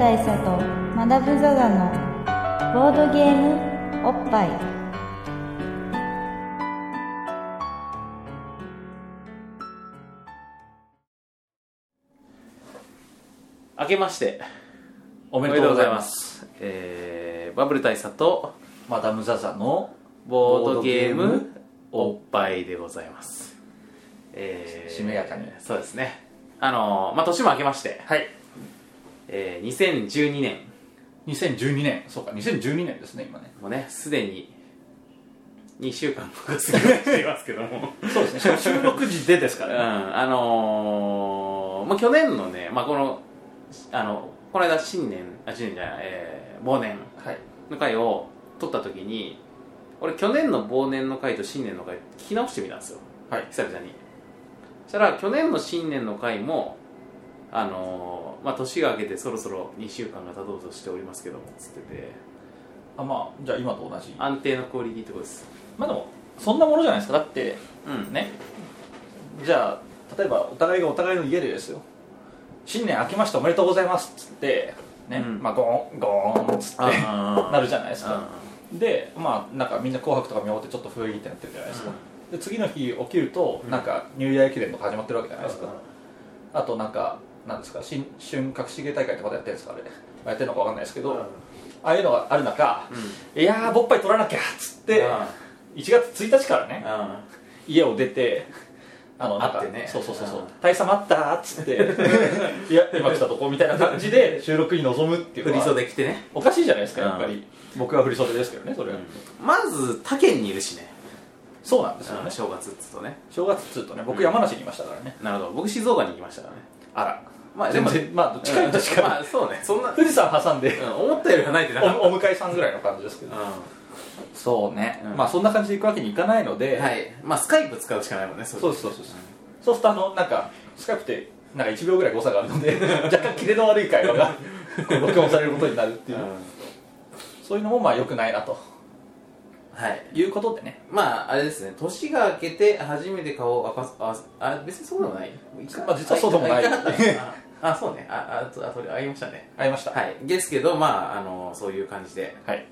大佐とマダム・ザ・ザのボードゲームおっぱい。明けましておめでとうございます。えーバブル大佐とマダム・ザ・ザのボードゲームボードゲームおっぱいでございます。えーしめやかに。そうですね。あのーまあ年も明けまして、はいえー2012年。2012年。そうか2012年ですね今ね。もねすでに2週間とか過ぎしていますけども。そうですね。収録時でですかうんらねあのーまあ、去年のね、まあ、このあのこの間新年あ新年じゃない、えー忘年はい。の回を撮った時に俺去年の忘年の回と新年の回聞き直してみたんですよ。はい。久々に。そしたら去年の新年の回もあのーまあ年が明けてそろそろ2週間が経とうとしておりますけどもつってて。あまあじゃあ今と同じ。安定のクオリティってことです。まあでもそんなものじゃないですか。だってうん。ね。じゃあ例えばお互いがお互いの家でですよ。新年明けましておめでとうございます。っつってね、うん。まあゴーンゴーンっつってあ なるじゃないですか。あでまあなんかみんな「紅白」とか見終わってちょっと雰囲気ってなってるじゃないですか、で次の日起きるとなんかニューイヤー駅伝とか始まってるわけじゃないですか、あとなんかなんですか新春隠し芸大会ってまだやってるんですかあれ。やってるのかわかんないですけど、ああいうのがある中、いやーぼっぱい取らなきゃっつって1月1日からね家を出てあのなんか会ってね。そうそうそうそううん「大佐待った」っつって「いや今来たとこ」みたいな感じで収録に臨むっていう振り袖着てね。おかしいじゃないですかやっぱり。僕は振り袖ですけどねそれは、まず他県にいるしね。そうなんですよね。正月っつうとね。正月っつうとね僕山梨にいましたからね、なるほど。僕静岡に行きましたからねあら。まあ全然まあ近い確かに、まあ そうね。そんな、富士山挟んで。うん思ったより離れてなかった。おお迎えさんぐらいの感じですけど。そうね、うん。まあそんな感じで行くわけにいかないので、はい。まあスカイプ使うしかないもんねそうそうそうそう。そうするとあのなんかスカイプってなんか1秒ぐらい誤差があるので 若干キレの悪い会話がこう録音されることになるっていう、うん。そういうのもまあ良くないなと。はい。いうことでね。まああれですね。年が明けて初めて顔を明かすああ別にそうでもない？まあ実はそうでもない。あああそうね。ああとあそれありましたね。ありました。はい。ですけどまああのそういう感じではい。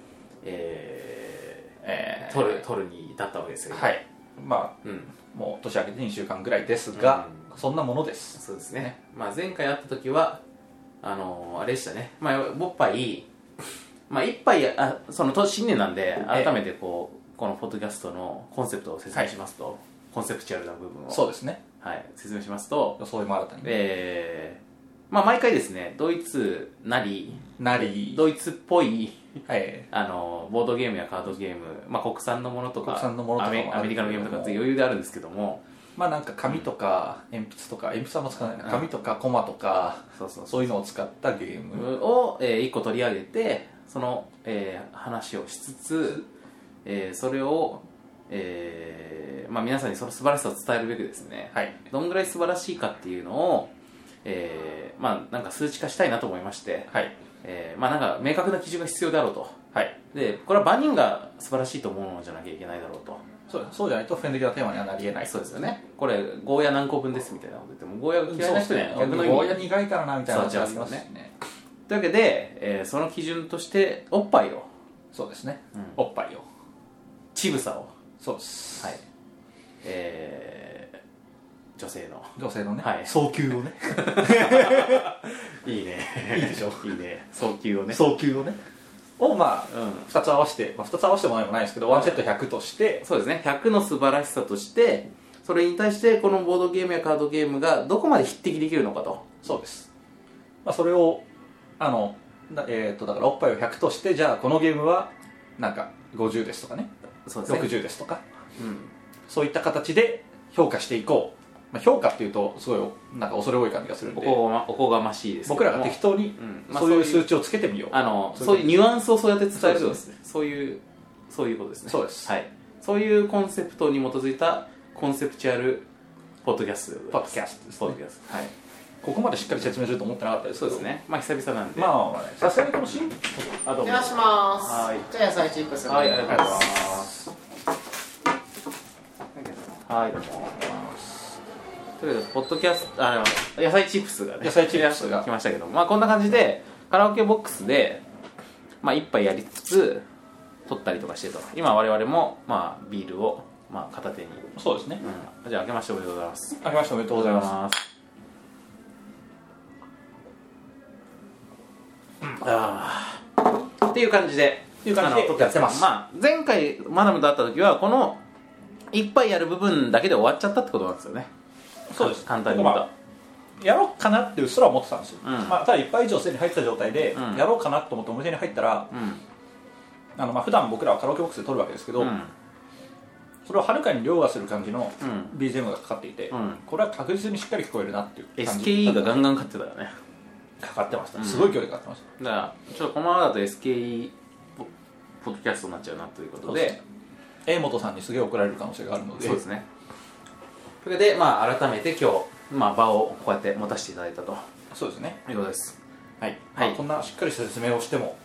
ええー。ー、取る取るに至ったわけですよ。はい。まうん。あもう年明けて2週間ぐらいですが、そんなものです。そうですね、まあ、前回会った時はあのあれでしたね、まあ、ぼっぱい、まあ、一杯あその年新年なんでええ。改めてこうこのポッドキャストのコンセプトを説明しますと、コンセプチュアルな部分をそうですね。はい、説明しますと、装いも新たに。えーまあ、毎回ですねドイツなりなり。ドイツっぽいはい。あのボードゲームやカードゲーム、まあ、国産のものとか国産のものとかもアメリカのゲームとかって余裕であるんですけどもまあなんか紙とか鉛筆とか鉛筆はあんま使わないな。うん紙とかコマとかそうそうそういうのを使ったゲーム。を、え1個取り上げてその、えー話をしつつ、えーそれを、えーまあ、皆さんにその素晴らしさを伝えるべくですねはい。どんぐらい素晴らしいかっていうのを、えーまあ、なんか数値化したいなと思いまして、はい。えーまあ、なんか明確な基準が必要であろうと。はい。でこれは万人が素晴らしいと思うのじゃなきゃいけないだろうと。そうそうじゃないと普遍的なテーマにはなりえない。そうですよね。これゴーヤ何個分ですみたいなこと言ってもゴーヤが嫌いな人には逆の意味ゴーヤ苦いからなみたいな話ありますしねというわけで、えーその基準としておっぱいをそうですね。うん。おっぱいを。乳房を。そうです。はい。えー、女性の。女性のね。はい。早急をね。いいね。いいでしょ。いいね。早急をね。早急をね。をまあうん。2つ合わせて、まあ、2つ合わせてもないもないですけどワンセット100としてそうですね。100の素晴らしさとしてそれに対してこのボードゲームやカードゲームがどこまで匹敵できるのかと。そうです、まあ、それをあのだえー、とだからおっぱいを100としてじゃあこのゲームはなんか50ですとかね。そうですね。60ですとか。うん。そういった形で評価していこう、まあ、評価っていうとすごいなんか恐れ多い感じがするんで。おこがまおこがましいですけ僕らが適当にそういう数値をつけてみよう。あのそういうニュアンスをそうやって伝えるとそうです。ねそういうそういうことですね。そうです。はい。そういうコンセプトに基づいたコンセプチュアルポッドキャストポッドキャストポッドキャスト。はいここまでしっかり説明すると思ってなかったですそうですね。まあ久々なんで。まあさすがにこの新あどうも。お願いします。はい。じゃあ野菜チップス。はいありがとうございまます。はいどうも。というわけでポッドキャストあの野菜チップスがね野菜チップスが。来ましたけど。まあこんな感じでカラオケボックスで、まあ、一杯やりつつ撮ったりとかしてと。今我々も、まあ、ビールを、まあ、片手に、そうですね。うん、じゃあ明けましておめでとうございます。明けましておめでとうございますすあーっていう感じでっていう感じでやってます。まあ、前回マダムと会った時はこの一杯やる部分だけで終わっちゃったってことなんですよね。そうです。簡単に言うと、まあやろうかなってうっすら思ってたんですよ、うん。まあ、ただ一杯以上すでに入った状態で、うん。やろうかなと思ってお店に入ったらうん。あのまあ普段僕らはカラオケボックスで撮るわけですけど、うん。それをはるかに凌駕する感じのうん。BGM がかかっていて、うん。これは確実にしっかり聞こえるなっていう感じ。SKE がガンガン勝ってたよねかかってました、うん。すごい距離かかってました。だからちょっとこのままだと SKE ポポッドキャストになっちゃうなということで。江本さんにすげえ怒られる可能性があるので。そうですね。それでまあ改めて今日、まあ、場をこうやって持たせていただいたと。そうですね。いうことです。はい、はい。まあこんなしっかりした説明をしても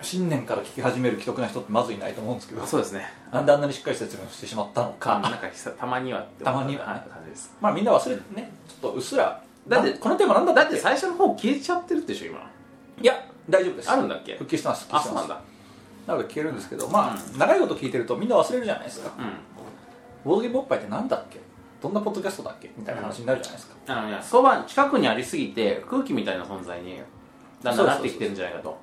新年から聞き始める既得な人ってまずいないと思うんですけど。そうですね。なんであんなにしっかり説明をしてしまったのか、なんか久たまにはってたまには。はい。感じですまあみんな忘れてねちょっとうっすらだってなこのテーマなんだだって最初の方消えちゃってるでしょ今。いや大丈夫です。あるんだっけ？復帰してますあそうなんだ。なので聞けるんですけどまあ、長いこと聞いてるとみんな忘れるじゃないですか。うん。ボードゲームおっぱいってなんだっけ？どんなポッドキャストだっけ？みたいな話になるじゃないですか、あのいやそば近くにありすぎて空気みたいな存在にだんだんなってきてるんじゃないかと。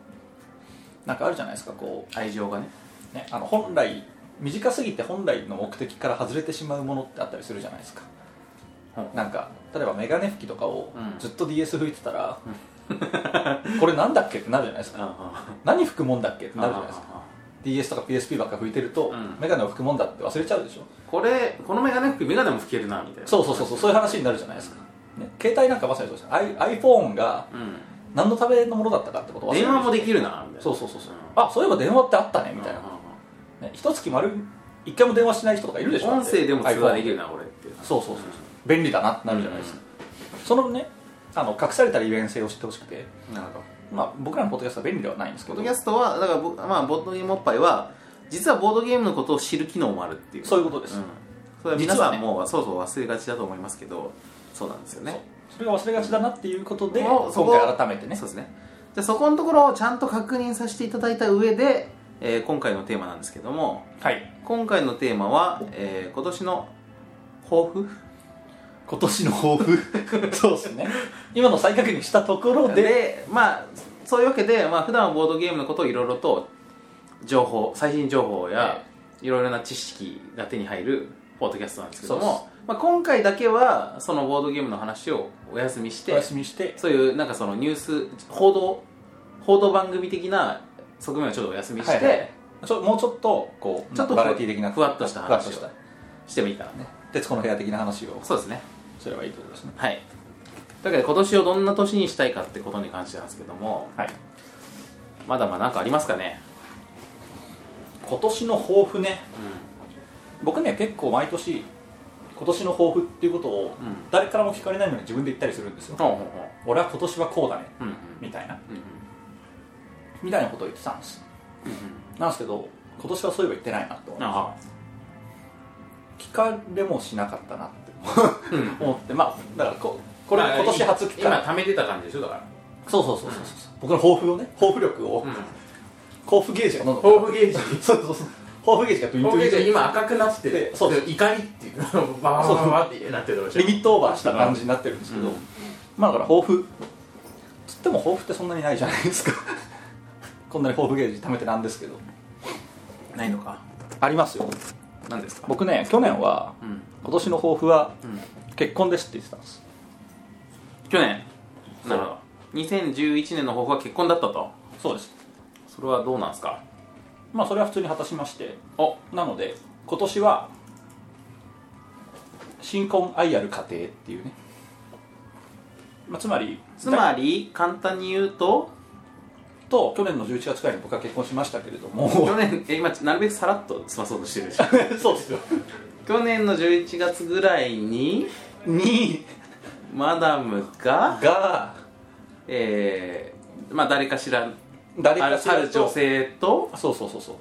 なんかあるじゃないですかこ愛情がね。う、ね、あの本来短すぎて本来の目的から外れてしまうものってあったりするじゃないですか。うんなんか例えばメガネ拭きとかをうん。ずっと DS 拭いてたら、これなんだっけってなるじゃないですか。あ何拭くもんだっけってなるじゃないですか。あ DS とか PSP ばっか拭いてると、うん。メガネを拭くもんだって忘れちゃうでしょ。これこのメガネ服メガネも拭けるなみたいな。そうそうそうそうそういう話になるじゃないですか、ね、携帯なんかまさにそうです。iPhone がうん。何のためのものだったかってこと電話もできるなみたいな。そうそうそうそう、うんあそういえば電話ってあったねみたいな、ね、一月丸一回も電話しない人とかいるでしょ。音声でも通話できるなこれってそうそうそうそう便利だなってなるじゃないですか、そのねあの隠された利便性を知ってほしくて、なるほど。まあ、僕らのポッドキャストは便利ではないんですけど。ポッドキャストはだからぼまあボードゲームおっぱいは実はボードゲームのことを知る機能もあるっていう。そういうことです。ん。それは皆さん実はねもそうそう忘れがちだと思いますけどそうなんですよね。それが忘れがちだなっていうことで今回改めてね。そうですね。じゃあそこのところをちゃんと確認させていただいた上で、えー今回のテーマなんですけどもはい。今回のテーマは、えー今年の抱負今年の抱負。そうですね。今の再確認したところで。でまあそういうわけで、まあ普段はボードゲームのことをいろいろと情報最新情報やいろいろな知識が手に入るポッドキャストなんですけども、まあ、今回だけはそのボードゲームの話をお休みしおて休みして。そういうなんかそのニュース報道報道番組的な側面をちょっとお休みして、はいはい。ちょもうちょっとこうちょっとバラエティ的なふわっとした話をしてもいいかなね。徹子の部屋的な話を。そうですねすればいいってことですね。はい。だけど今年をどんな年にしたいかってことに関してなんですけどもはい。まだまだ何かありますかね。今年の抱負ね。僕ね結構毎年今年の抱負っていうことをうん。誰からも聞かれないのに自分で言ったりするんですよ。ほうほうほ俺は今年はこうだね。ううんうん。みたいな。うんみたいなことを言ってたんです。うんなんですけど今年はそういえば言ってないなって思いまあ。した聞かれもしなかったなって。うん思ってまあだからここれまあ今年初聞かれ今貯めてた感じでしょだから。そうそうそうそうそう。僕の抱負をね抱負力を抱負ゲージがどんどん抱負ゲージ。そうそうそう。抱負ゲージがドゥイン抱負ゲージがドゥイン今赤くなっててそうで怒りっていう。のがバーバーバーってなってるでしょリミットオーバーした感じになってるんですけど、うんまあだから抱負。つっても抱負ってそんなにないじゃないですか。こんなに抱負ゲージ貯めてなんですけど。ないのか。ありますよ。何ですか？僕ね去年はうん今年の抱負はうん結婚ですって言ってたんです。去年。なるほど。2011年の抱負は結婚だったと。そうです。それはどうなんですか？まあそれは普通に果たしまして。お。なので今年は新婚愛ある家庭っていうね、まあ、つまりつまり簡単に言うとと去年の11月くらいに僕は結婚しましたけれども。去年え今なるべくさらっと済まそうとしてるでしょ。そうですよ去年の11月ぐらいにに。マダムがが。えー、まあ誰かしら誰かしらと。ある女性と、そうそうそうそう。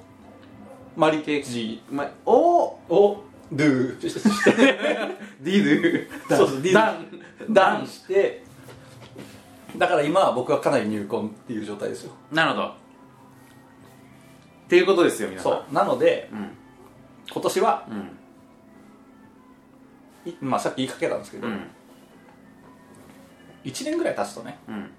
マリケージ。まあ、おをドゥ。してディドゥ。そうそうディドゥ。ダン。ダンして。だから今は僕はかなり入魂っていう状態ですよ。なるほど。っていうことですよ皆さん。そう。なのでうん。今年は、うん。いまあ、さっき言いかけたんですけど、うん。1年ぐらい経つとねうん。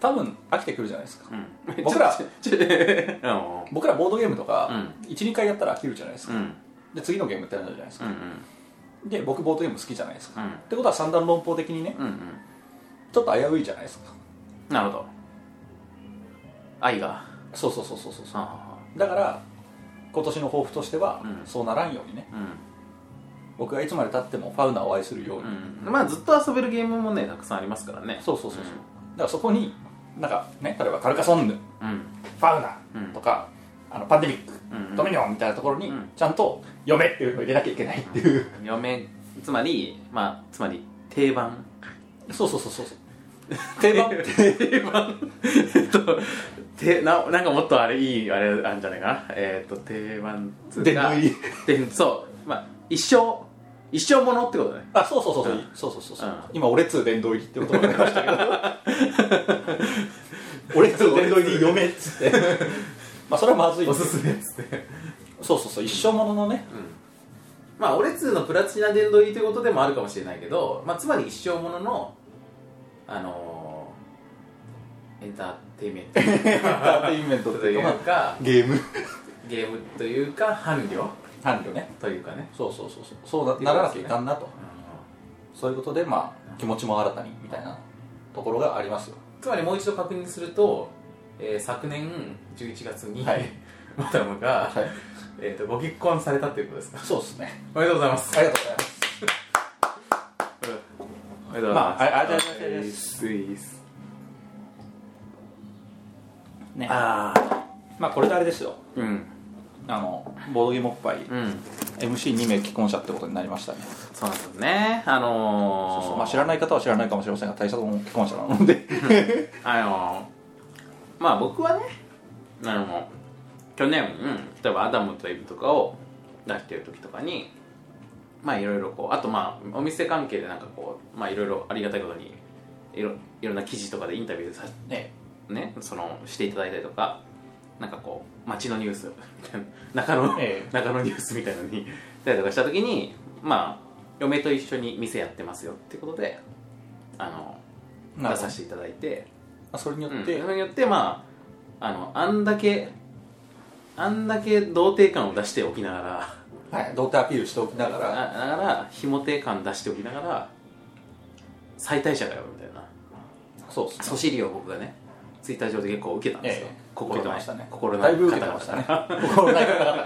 多分飽きてくるじゃないですか。うん。僕ら 僕らボードゲームとか、う12回やったら飽きるじゃないですか、うん。で次のゲームってなるじゃないですか、うんで僕ボードゲーム好きじゃないですか、うん。ってことは三段論法的にねうんうん。ちょっと危ういじゃないですか。なるほど。愛が。そうそうそうそうそうあだから今年の抱負としては、うん。そうならんようにね僕がいつまでたってもファウナーを愛するように、うんまあずっと遊べるゲームもねたくさんありますからね。そうそうそうそう、だからそこになんかね例えばカルカソンヌフうん。ァウナとか、あのパンデミック、うんドミニオンみたいなところに、うん。ちゃんと「嫁」っていうのを入れなきゃいけないっていう。嫁つまりまあつまり定番。そうそうそうそうそう。定番。定番。えっとてななんかもっとあれいいあれあるんじゃないかな。えっと定番つうか。そう。まあ一生一生ものってことね。あそうそうそうそう、うん。そうそうそうそう、うん。今俺通殿堂入りってことが出ましたけど。俺通殿堂入り嫁っつって。まあそれはまずい。おすすめっつって。そうそうそう。一生もののねまあ俺通のプラチナ殿堂入りということでもあるかもしれないけど、まあ、つまり一生もののあのーエンターテインメント。エンターテインメントというかゲーム。ゲームというか伴侶伴侶ね。というかね、そうそうそうそう。そうなならなきゃいかんなと。そういうことでまあ気持ちも新たにみたいなところがありますよ。つまりもう一度確認すると、えー昨年11月に、はい。マダムが、はい。えー、とご結婚されたということですか？そうですね。おめでとうございます。ありがとうございます。おめでとうございます、まああありがとうございます。ね。あまあこれであれですよ。ーうんあのボードゲームおっぱいうん。MC2 名既婚者ってことになりましたね。そうなんですね。あのー、そうそう。まあ、知らない方は知らないかもしれませんが大佐も既婚者なので。あのー、まあ僕はねあの去年、うん、例えばアダムとイブとかを出してる時とかにまあいろいろこうあとまあお店関係でなんかこうまあいろいろありがたいことにいろいろんな記事とかでインタビューさね。ねそのしていただいたりとかなんかこう街のニュース中野、ええ。中野ニュースみたいのに出たりとかした時にまあ嫁と一緒に店やってますよってことであの出させていただいて。まあそれにようんって、それによってまああのあんだけあんだけ童貞感を出しておきながらはい、童貞アピールしておきながら。あながらひも手感出しておきながら最大者だよみたいな。そうですね。そしりを僕がねツイッター上で結構受けたんですよ、ええ心ない受けてましたね。心ないだいぶ受けてましたね。心ない方々。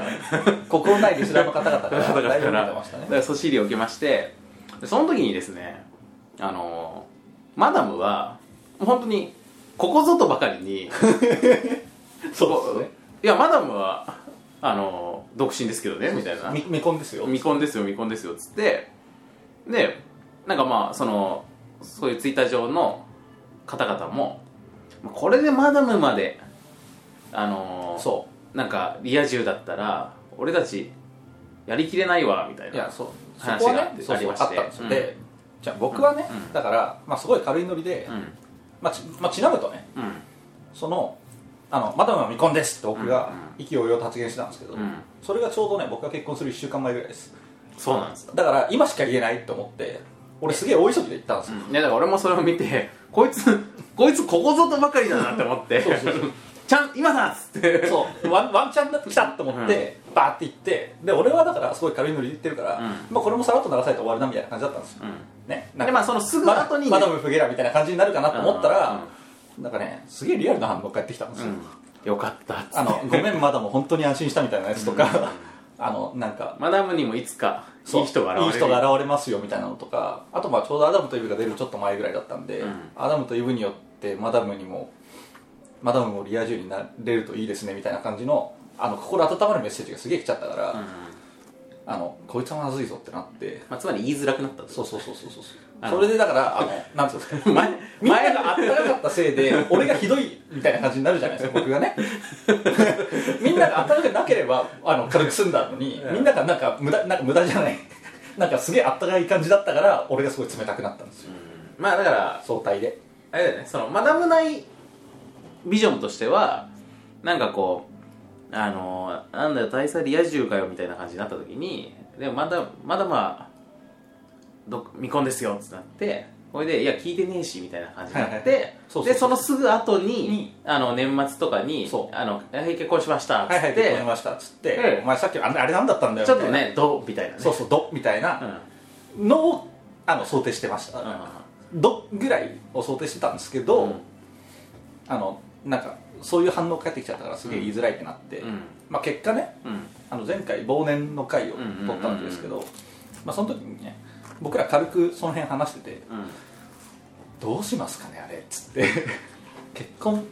心ないリスナーの方々からだからだいぶ受だけてましたね。からそしりを受けましてでその時にですねあのマダムは本当にここぞとばかりに そうですね。いやマダムはあの独身ですけどねみたいな。み未婚ですよ。未婚ですよ未婚ですよっつって。でなんかまあそのそういうツイッター上の方々もこれでマダムまであのそなんかリア充だったら俺たちやりきれないわみたいうないやそう。そ話こはがねそうそうあありまして。ったんですよ、うん。でじゃあ僕はね、うん。だから、まあ、すごい軽いノリで、うん。まあちまあ、ちなむとねうん。そのあのマダムは未婚ですって僕がうん。意気揚々と発言してたんですけど、うん。それがちょうどね僕が結婚する1週間前ぐらいです。そうなんですよ、だから今しか言えないと思って俺すげえ大急ぎで行ったんですよ、いやだから俺もそれを見てこいつこいつここぞとばかりだなって思ってちゃん今だっつって。そう。ワンワンチャン来たと思って、バーって行ってで俺はだからすごい軽いノリで言ってるから、うん。まあ、これもさらっと流されて終わりなみたいな感じだったんですよ、うん。ね。でまあそのすぐ後にね。マダムフゲラみたいな感じになるかなと思ったら、うなんかねすげえリアルな反応返ってきたんですよ、ん。よかったっつって。あのごめんマダム本当に安心したみたいなやつとか、あのなんかマダムにもいつかいい人が現れる。いい人が現れますよみたいなのとかあとまあちょうどアダムとイブが出るちょっと前ぐらいだったんで、うん。アダムとイブによってマダムにもマダムもリア充になれるといいですねみたいな感じのあの心温まるメッセージがすげえ来ちゃったから、うんあのこいつはまずいぞってなってまあ、つまり言いづらくなったそうそうそうそうそうそれでだからあのなんていうんですか前前があったかかったせいで俺がひどいみたいな感じになるじゃないですか僕がね。みんながあったかくなければあの軽く済んだのにみんながなんか無駄なんか無駄じゃない。なんかすげえあったかい感じだったから俺がすごい冷たくなったんですよ。まあだから相対で。あれだよねそのマダム内ビジョンとしてはなんかこうあのなんだよ大佐リア充かよみたいな感じになった時にでもまだまだまあど未婚ですよってなってこれでいや聞いてねえしみたいな感じになって、でそのすぐ後にに。あの年末とかにあのはい結婚しましたっつって、結婚しましたっつって、うん。お前さっきあれあれなんだったんだよちょっとねどうみたいなね。そうそうどみたいな。うん。のをあの想定してました、うん。どぐらいを想定してたんですけど、うん。あのなんかそういう反応返ってきちゃったからすげえ言いづらいってなって、うん。まあ、結果ねうん。あの前回忘年の回を取ったわけですけど、まあ、その時にね僕ら軽くその辺話しててうん。どうしますかねあれっつって。結婚？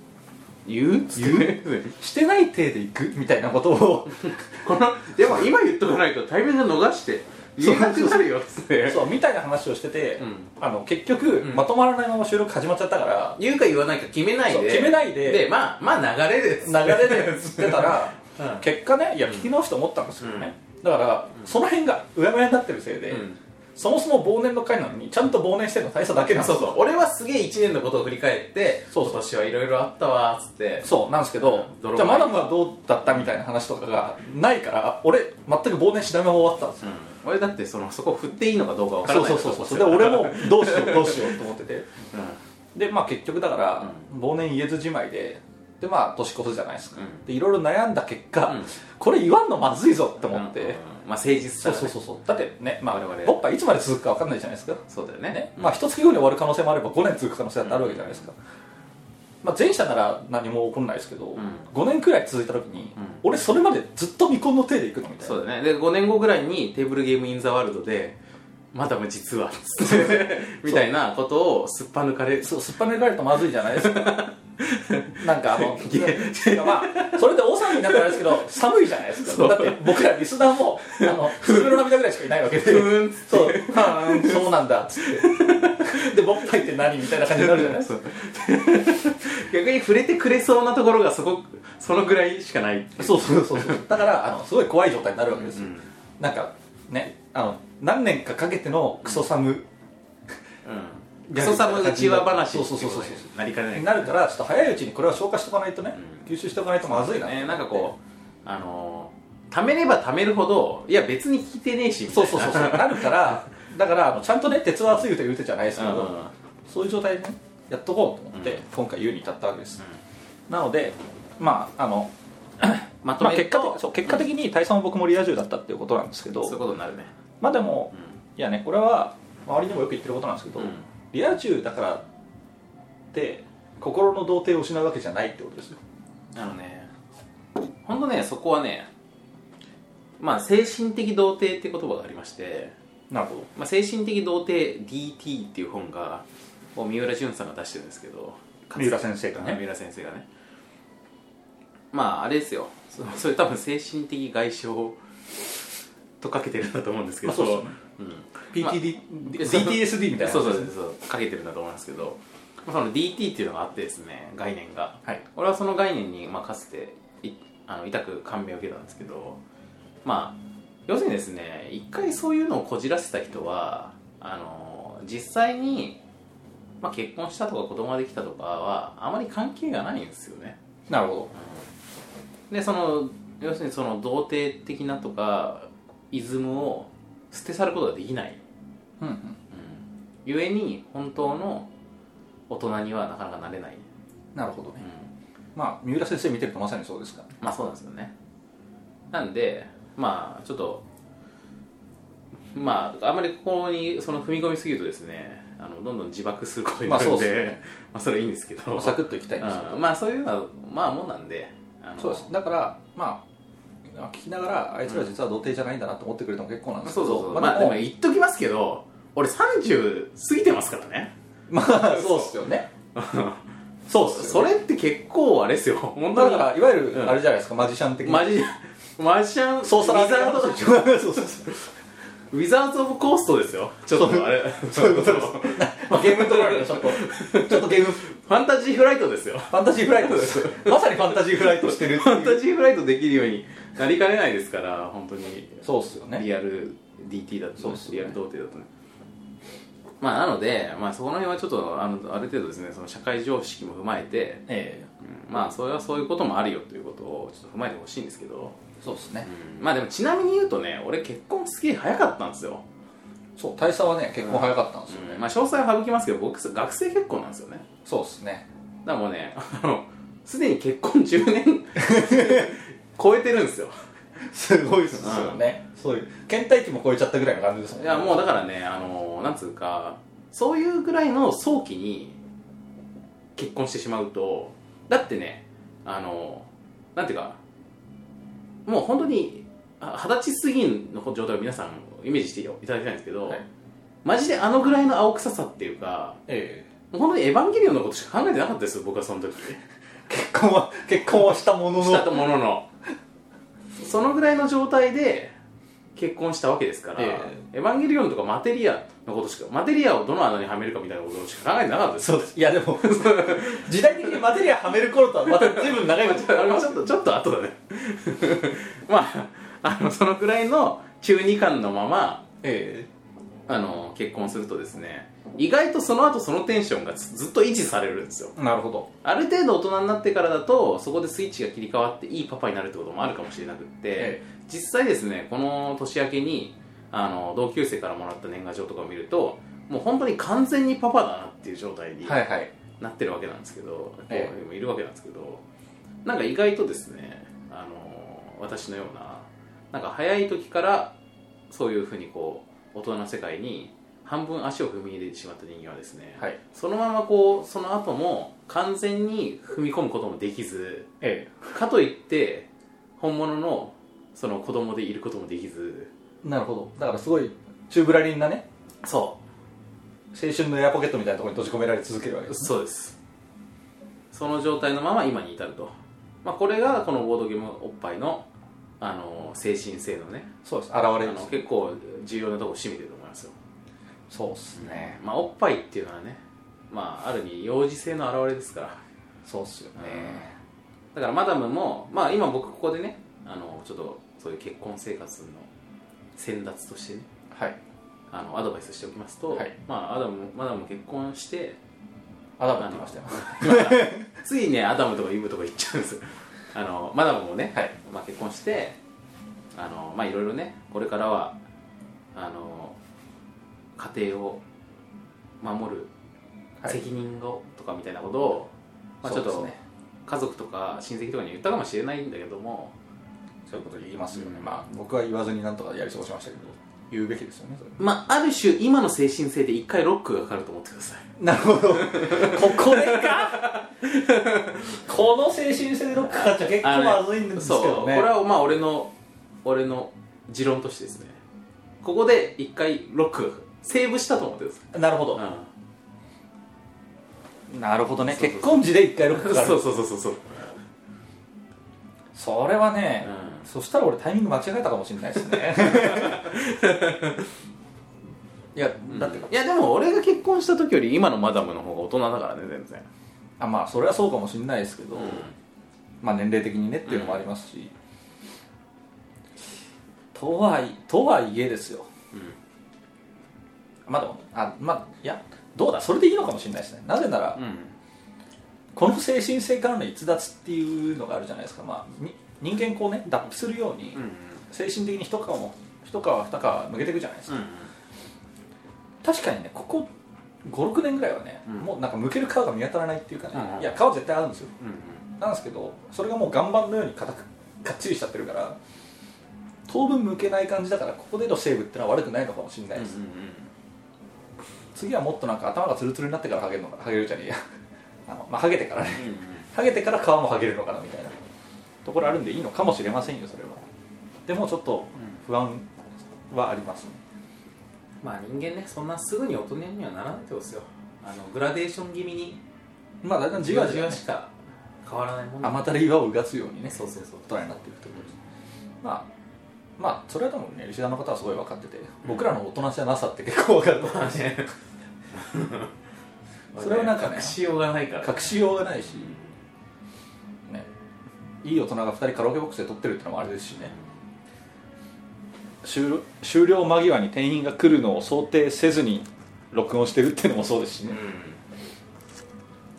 言う？言う？してない体で行く？みたいなことを。このでも今言っとかないとタイミング逃して言えなくなるよっつってそうみたいな話をしてて、うん。あの結局、ん。まとまらないまま収録始まっちゃったから言うか言わないか決めないで。そう決めないで。でまあまあ流れです。流れでつってたら、うん。結果ねいや聞き直して思ったんですけどね、だから、その辺がうやむやになってるせいで、うん。そもそも忘年の回なのにちゃんと忘年してるの大佐だけなんですよ。そうそう。俺はすげえ1年のことを振り返ってそうそう。今年はいろいろあったわっつって。そうなんですけど、泥じゃあマダムはどうだったみたいな話とかがないから俺全く忘年しないまま終わったんですよ、うん俺だってそのそこ振っていいのかどうかわからそうないそうそうそう。で俺も どうしようどうしようと思ってて。うでまあ結局だから、忘年言えずじまいででまあ年越すじゃないですか、うん。でいろいろ悩んだ結果、うん。これ言わんのまずいぞって思んって、うんまあ誠実さそうそうそうそう。だってねまあ我々。ボッパいつまで続くか分かんないじゃないですか。そうだよね。ね。まあ一月後に終わる可能性もあれば5年続く可能性だってあるわけじゃないですか、まあ、前者なら何も起こらないですけど、ん。5年くらい続いた時に、うん。俺それまでずっと未婚の手でいくのみたいな。そうだね。で5年後ぐらいにテーブルゲームインザワールドでマダム実はみたいなことをすっぱ抜かれそうすっぱ抜かれるとまずいじゃないですか。なんかあのまあそれで大騒ぎになったらですけど寒いじゃないですか。だって僕らリスナーもあの 風の涙ぐらいしかいないわけで。そう。そうなんだっつってで僕入って何みたいな感じになるじゃないですか。逆に触れてくれそうなところがそこそのぐらいしかない。そうそうそうそう。だからあのすごい怖い状態になるわけですよ、うん。なんかねあの何年かかけてのクソ寒。うん。クソサムうちわ話そうそうそうそうなりかねない。になるからちょっと早いうちにこれは消化しておかないとね、うん。吸収しておかないとまずいな。ね。なんかこうあのー貯めれば貯めるほどいや別に聞いてねえしみたそいうなそうそうそう。なるからだからあのちゃんとね鉄は熱いという手じゃないですけど、そういう状態でねやっとこうと思って、うん。今回言うに至ったわけです、なのでまああの まとめると果的そう結果的に大佐も僕もリア充だったっていうことなんですけど、そういうことになるね。まあでも、ういやねこれは周りにもよく言ってることなんですけど、うん。リア充だからって心の童貞を失うわけじゃないってことですよ。あのね本当ねそこはねまあ精神的童貞って言葉がありまして、なるほど。まあ、精神的童貞 DT っていう本が三浦淳さんが出してるんですけど三浦先生がね。三浦先生がね。まああれですよ。そそれ多分精神的外傷とかけてるんだと思うんですけど、まあそうですよね。うん。PTD、そう DTSD みたいな。そうそうそうそう。かけてるんだと思いますけど。まあその DT っていうのがあってですね概念が。はい。俺はその概念に、まあ、かつていあの痛く感銘を受けたんですけど。まあ要するにですね一回そういうのをこじらせた人はあの実際に、まあ、結婚したとか子供ができたとかはあまり関係がないんですよね。なるほでその要するにその童貞的なとかイズムを捨て去ることができない。どうん。うん。ゆえに本当の大人にはなかなかなれない、なるほどね。うん。まあ三浦先生見てるとまさにそうですからまあそうなんですよね。なんでまあちょっとまああんまりここにその踏み込みすぎるとですねあのどんどん自爆することになるんで,、まあ まあそれはいいんですけど。サクッといきたいんですけど。うん。まあそういうのはまあもんなんでそうです。だからまあ聞きながらあいつら実は童貞じゃないんだなと思ってくれても結構なんですけど。そうそうそうまあでも言っときますけど俺30過ぎてますからね。まあ そうっすよね。そうっすよね。それって結構あれですよ。だにからいわゆるうん。あれじゃないですか。マジシャン的なマジマジシャンソーサラーウィザードそうそうそう。ウィザーズ・オブ・コーストですよ。ちょっとあれ。そういうことです。まあゲームとかちょっと。ちょっとゲーム。フファンタジーフライトですよ。ァンタジーフライトです。まさにファンタジーフライトしてるってファンいうタジーフライトできるようになりかねないですから本当に。そうっすよね。リアル DT だと、そうっすよね。リアル童貞だとね。まあなので、まあ、そこの辺はちょっとあのある程度ですねその社会常識も踏まえて、えうん。まあそれはそういうこともあるよということをちょっと踏まえてほしいんですけど、えそうですね、うん。まあでもちなみに言うとね俺結婚すげえ早かったんですよ、そう大佐はね結構早かったんですよね、まあ詳細は省きますけど僕学生結婚なんですよね。そうですね。だからもうね あのすでに結婚10年 超えてるんですよ。すごいですよね、そういう倦怠期も超えちゃったぐらいの感じですもんいやもうだからねあのなんつうかそういうぐらいの早期に結婚してしまうとだってねあのなんていうかもう本当にあ二十歳過ぎの状態を皆さんイメージしていただきたいんですけど、はい。マジであのぐらいの青臭さっていうかえもう本当にエヴァンゲリオンのことしか考えてなかったですよ僕はその時。え 結婚は結婚はしたものの。したものの。そのぐらいの状態で結婚したわけですから、えエヴァンゲリオンとかマテリアのことしかマテリアをどの穴にはめるかみたいなことしか考えてなかったです。そうです。いやでも 時代的にマテリアはめる頃とはまた随分長いことあ ちょっとちょっと後だね。まああのそのくらいの中二感のままえあの結婚するとですね意外とその後そのテンションがずずっと維持されるんですよ。えなるほど。ある程度大人になってからだとそこでスイッチが切り替わっていいパパになるってこともあるかもしれなくって、え実際ですねこの年明けにあの同級生からもらった年賀状とかを見るともう本当に完全にパパだなっていう状態にはいはい。なってるわけなんですけど、こうえいるわけなんですけどなんか意外とですねあの私のようななんか早い時からそういうふうにこう大人の世界に半分足を踏み入れてしまった人間はですね、はい。そのままこうその後も完全に踏み込むこともできずえ。かといって本物のその子供でいることもできず。えなるほど。だからすごいチューブラリンなね。そ青春のエアポケットみたいなところに閉じ込められ続けるわけうです、ね、そうです。その状態のまま今に至ると、まあ、これがこのボードゲームおっぱいのあの精神性のね。そうです。現れです結構重要なところを占めてると思いますよ、そうですね。まあ、おっぱいっていうのはね、まあ、ある意味幼児性の表れですから。そうっすよね。だからマダムも、まあ、今僕ここでねあのちょっとそういう結婚生活の先達としてねはい。あのアドバイスしておきますと、はい。まあ、アダムマダムも結婚してアダムって言いましたよ。ついねアダムとかイブとか言っちゃうんですよ。あのマダムもね、はい。まあ、結婚してあのまあいろいろねこれからはあの家庭を守るはい。責任をとかみたいなことを、まあ、ちょっとね。家族とか親戚とかに言ったかもしれないんだけどもそういうこと言いますよね、うん。まあ僕は言わずになんとかやり過ごしましたけど言うべきですよねまあある種今の精神性で一回ロックがかかると思ってください。なるほど。ここでか？この精神性でロックかかっちゃ結構まずいんですけそう。どねこれはまあ俺の俺の持論としてですね。ここで一回ロックがセーブしたと思ってください。なるほど、うなるほどね。そうそう結婚時で一回ロックんかかる。そうそうそうそうそう、それはね、うそしたら俺タイミング間違えたかもしれないですね。いやだって、いやでも俺が結婚した時より今のマダムの方が大人だからね全然。あまあそれはそうかもしれないですけど、うん。まあ年齢的にねっていうのもありますし、とはいとはいえですよ。まあでもあまあいやどうだ？それでいいのかもしれないですね。なぜなら、うん。この精神性からの逸脱っていうのがあるじゃないですか、まあ、に人間こうね脱皮するように、うん精神的に一皮も一皮二皮向けていくじゃないですか、うん確かにねここ56年ぐらいはね、うん。もうなんか向ける皮が見当たらないっていうかね、うんいや皮絶対あるんですよ。うんなんですけどそれがもう岩盤のように硬くがっちりしちゃってるから当分向けない感じだからここでのセーブってのは悪くないのかもしれないです、次はもっとなんか頭がツルツルになってからハゲるのかハゲるじゃねえや。あの、まあ、ハゲてからね。ハゲてから皮もハゲるのかなみたいなところあるんでいいのかもしれませんよそれは。でもちょっと不安はありますね。まあ人間ねそんなすぐに大人にはならないってことですよ。あのグラデーション気味にまあだんだんじわじわねしか変わらないもん甘たれ岩をうがつようにねそうそうそう。大人になっていくということですまあまあそれは多分ね吉田の方はすごい分かってて僕らの大人じゃなさって結構分かると思いますねそれはなん。かね隠しようがないから隠しようがないしねいい大人が2人カラオケボックスで撮ってるってのもあれですしね。終了終了間際に店員が来るのを想定せずに録音してるっていうのもそうですしね、うん。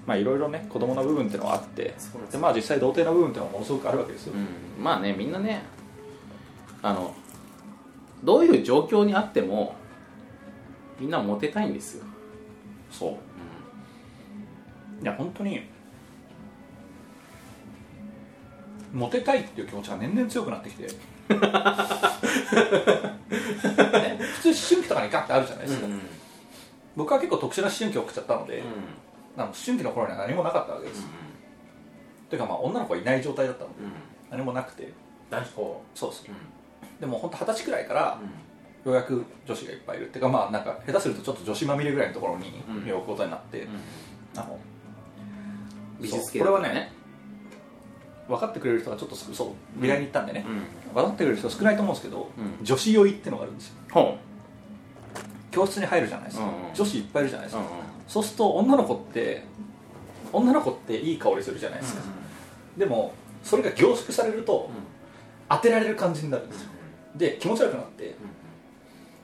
まあいろいろね子供の部分っていうのはあってでまあ実際童貞の部分っていうのはものすごくあるわけですよ、うん。まあねみんなねあのどういう状況にあってもみんなモテたいんですよ、そう。いや本当にモテたいっていう気持ちが年々強くなってきて。ね普通思春期とかにガッてあるじゃないですか、僕は結構特殊な思春期を送っちゃったので、あの思春期の頃には何もなかったわけです、というかまあ女の子はいない状態だったので何もなくて。男子校。そうそうでも本当二十歳くらいからようやく女子がいっぱいいる。っていうかまあなんか下手するとちょっと女子まみれぐらいのところにうん。身を置くことになって、あの美術系そうこれはね分かってくれる人がちょっとそう未来に行ったんでね、分かってくれる人少ないと思うんですけど、うん。女子酔いってのがあるんですよ。ほ教室に入るじゃないですか、うんうん。女子いっぱいいるじゃないですか、うそうすると女の子って女の子っていい香りするじゃないですか、でもそれが凝縮されると、当てられる感じになるんですよ。で気持ち悪くなって、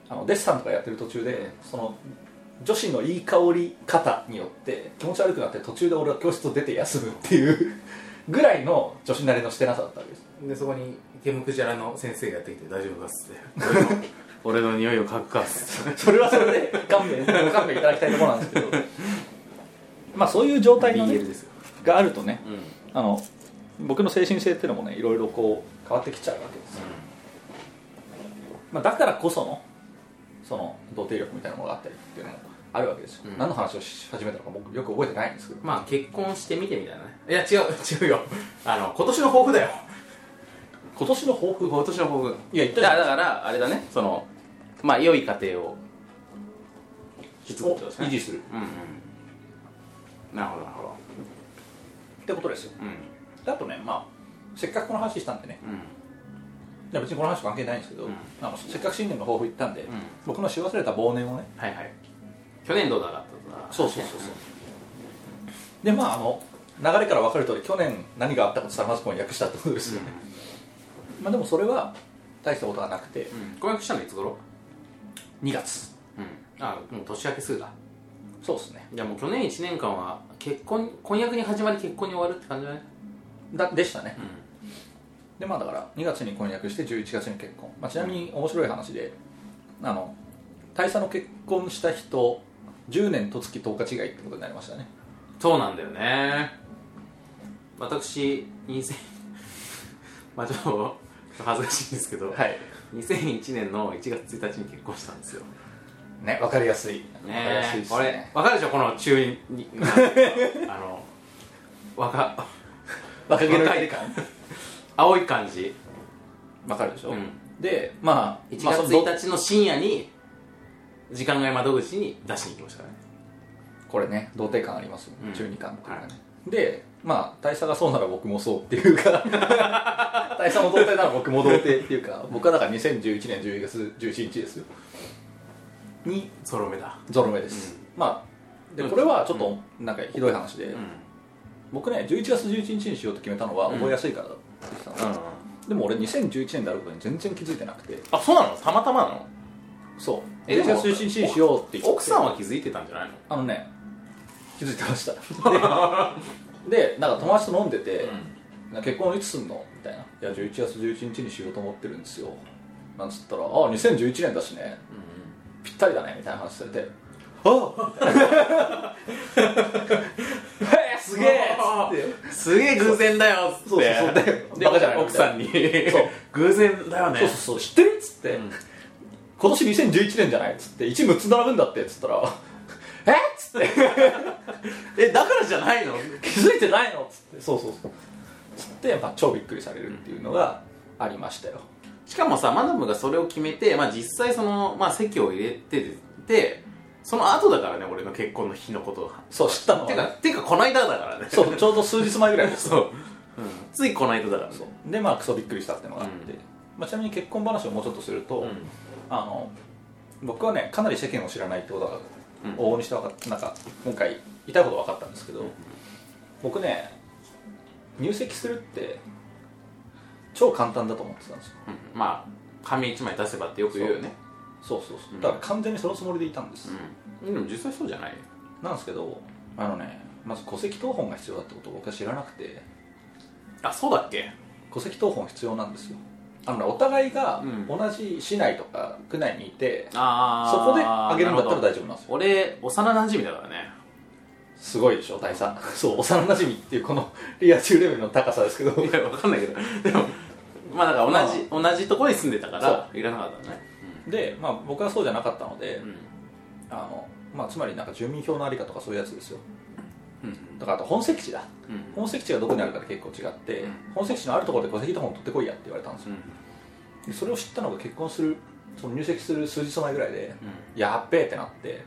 あのデッサンとかやってる途中でその女子のいい香り方によって気持ち悪くなって途中で俺は教室を出て休むっていうぐらいの女子なりのしてなさだったわけです。でそこにケムクジャラの先生がやってきて大丈夫かっつって。俺の俺の匂いを嗅ぐかっつって。それはそれで勘弁ご勘弁いただきたいところなんですけど。まあそういう状態の、ねがあるとねうん。あの僕の精神性っていうのもねいろいろこう変わってきちゃうわけですよ、まあ、だからこそのその童貞力みたいなものがあったりっていうのもあるわけですよ、うん。何の話をし始めたのか僕よく覚えてないんですけど。まあ結婚してみてみたいなね。いや違う違うよ。あの今年の抱負だよ。今年の抱負？今年の抱負。いや言ったじゃだからあれだね。そのまあ良い家庭をですか維持する。うんうん。なるほどなるほど。ってことですよ。うん。であとねまあせっかくこの話したんでね。うん。いや別にこの話関係ないんですけど、うん。せっかく新年の抱負言ったんで、ん。僕のし忘れた忘年をねはいはい去年どうだかったそうそうそうそう。でまああの流れから分かる通り去年何があったかとしたらまず婚約したってことですよね、まあでもそれは大したことがなくて。うん。婚約したのいつ頃？2月。うん。あもう年明けすぐだ。そうですね。じゃあもう去年1年間は結婚婚約に始まり結婚に終わるって感じだね。だでしたね。うでまあだから2月に婚約して11月に結婚、まあ、ちなみに面白い話であの大佐の結婚した人10年と月10日違いってことになりましたね。んそうなんだよね。私2000 まあちょっと恥ずかしいんですけど、はい。2001年の1月1日に結婚したんですよ。ね分かりやすい。分かりやねすいですこれねわかるでしょ？この中にあの 若 若気の若い感青い感じ。分かるでしょ、うん。でまあ1まあ月その1日の深夜に時間外窓口に出しに行きましたからね。これね童貞感ありますよ、うん。中二感っていうかね、でまあ大佐がそうなら僕もそうっていうか 大佐も童貞なら僕も童貞っていうか僕はだから2011年11月17日ですよ。にゾロ目だ。ゾロ目です、まあでこれはちょっとなんかひどい話で、うん。僕ね11月11日にしようと決めたのはうん。覚えやすいからだって言ってたの、でも俺2011年であることに全然気づいてなくて。あそうなの？たまたまなの？そうえ11月11日にしようって奥さんは気づいてたんじゃないの？あのね気づいてました。ででなんか友達と飲んでて、結婚いつすんの？みたいな「いや11月11日にしようと思ってるんですよ」なんつったら「あ2011年だしね。ぴったりだね」みたいな話されて「あっ! 」へえすげえ!」っ！つって。すげえ偶然だよっつって。そうそうそう。奥さんに。偶然だよね。そうそうそう。知ってる？っつって、うん今年2011年じゃないっつって1 6つ並ぶんだってっつったら「えっ?」つって。えだからじゃないの？気づいてないのっつって。そうそうそう。つって、まあ、超びっくりされるっていうのがありましたよ。しかもさマダムがそれを決めて、まあ、実際その、まあ、席を入れててその後だからね俺の結婚の日のことを。そう知ったのてかてかこの間だからね。そうちょうど数日前ぐらいです そう、うん、ついこの間だからね。そう。でまあクソびっくりしたっていうのがあって、うん。まあ、ちなみに結婚話をもうちょっとすると、うんあの僕はねかなり世間を知らないってことがうん。往々にして分かっなんか今回言いこと分かったんですけど、僕ね入籍するって超簡単だと思ってたんですよ。うん。まあ紙一枚出せばってよく言うよね。そう。そうそうう。ん。だから完全にそのつもりでいたんです、うでも実際そうじゃない。なんですけどあのねまず戸籍謄本が必要だってことを僕は知らなくて。あそうだっけ？戸籍謄本必要なんですよあのねお互いがうん。同じ市内とか区内にいて、あそこであげるんだったら大丈夫なんですよ。俺幼馴染だからね。すごいでしょ大佐。そう幼馴染っていうこのリア充レベルの高さですけど。いやわかんないけど。でもまあだから同じ、同じところに住んでたからいらなかったね。で、まあ、僕はそうじゃなかったので、うん。あのまあ、つまりなんか住民票のありかとかそういうやつですよ。うんだからあと本籍地だ。うん本籍地がどこにあるかで結構違って、うん。本籍地のあるところで戸籍謄本取ってこいやって言われたんですよ。でそれを知ったのが結婚するその入籍する数日前ぐらいで、やっべえってなって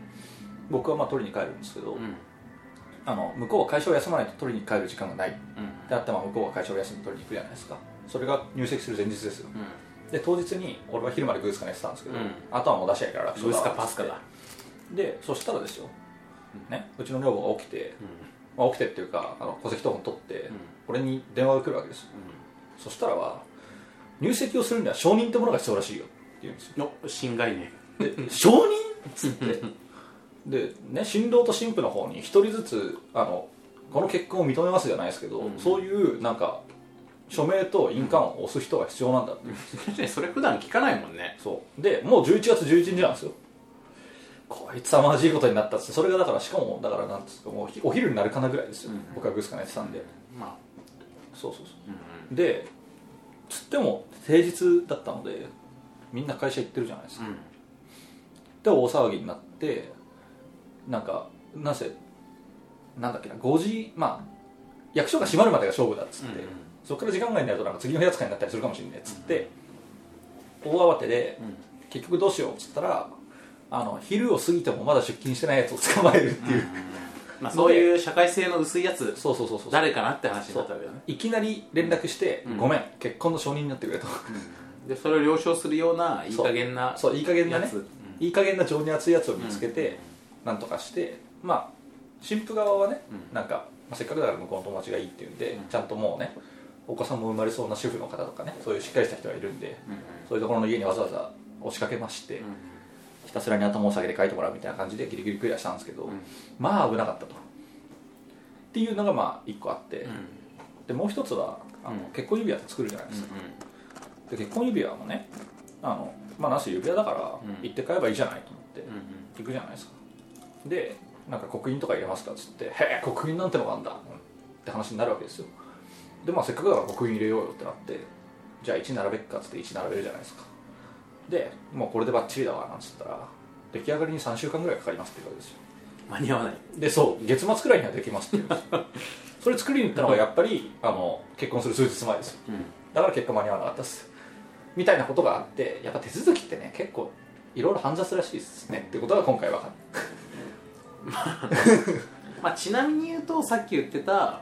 僕はまあ取りに帰るんですけど、あの向こうは会社を休まないと取りに帰る時間がない。うん。であってまあ向こうは会社を休んで取りに行くじゃないですか。それが入籍する前日ですよ。で当日に俺は昼までグースカ寝てたんですけど、うん。あとはもう出しゃいいから楽グースかわパスかだ。でそしたらですよ、ね、うちの女房が起きて、まあ、起きてっていうかあの戸籍謄本取って、俺に電話が来るわけですよ。そしたらは入籍をするには承認ってものが必要らしいよって言うんですよ。の新概念で承認っつって。でね新郎と新婦の方に一人ずつあのこの結婚を認めますじゃないですけど、うん。そういうなんか署名と印鑑を押す人が必要なんだって。いう確かにそれ普段聞かないもんね。そう。でもう11月11日なんですよこいつはまじいことになったっつってそれがだからしかもだからなんですかもうひお昼になるかなぐらいですよ、うん僕はグースカ寝てたんで。まあ。そうそうそう。んうでつっても平日だったのでみんな会社行ってるじゃないですか、うん。で大騒ぎになってなんかなぜなんだっけな5時まあ役所が閉まるまでが勝負だっつって、うんそこから時間外になるとなんか次の部屋使いになったりするかもしれないっつって、大慌てでうん。結局どうしようっつったらあの昼を過ぎてもまだ出勤してないやつを捕まえるっていう、まあそういう社会性の薄いやつそうそうそうそう。誰かなって話になったわけだね。いきなり連絡して、うん。ごめん結婚の承認になってくれと。でそれを了承するようないい加減なそういい加減なねうん。いい加減な情に熱いやつを見つけて、なんとかしてまあ新婦側はね、うん。なんか、まあ、せっかくだから向こうの友達がいいっていうんで、うん。ちゃんともうねお子さんも生まれそうな主婦の方とかねそういうしっかりした人がいるんでうん。そういうところの家にわざわざ押しかけまして、ひたすらに頭を下げて書いてもらうみたいな感じでギリギリクリアしたんですけど、うん。まあ危なかったと。っていうのがまあ一個あって、うん。でもう一つはあの、うん。結婚指輪って作るじゃないですか、で結婚指輪もねあのまあなし指輪だからうん。行って買えばいいじゃないと思って、行くじゃないですか。でなんか刻印とか入れますかっつって「へえ刻印なんてのがあんだ」って話になるわけですよ。でまあせっかくだから刻印入れようよってなってじゃあ1並べっかっつって1並べるじゃないですかでもうこれでバッチリだわなんつったら。出来上がりに3週間ぐらいかかりますって言うわけですよ。間に合わない。でそう月末くらいにはできますって言う。んですよそれ作りに行ったのがやっぱりあの結婚する数日前ですよ。だから結果間に合わなかったです。みたいなことがあってやっぱ手続きってね結構いろいろ煩雑らしいですね。ってことが今回分かる まあちなみに言うとさっき言ってた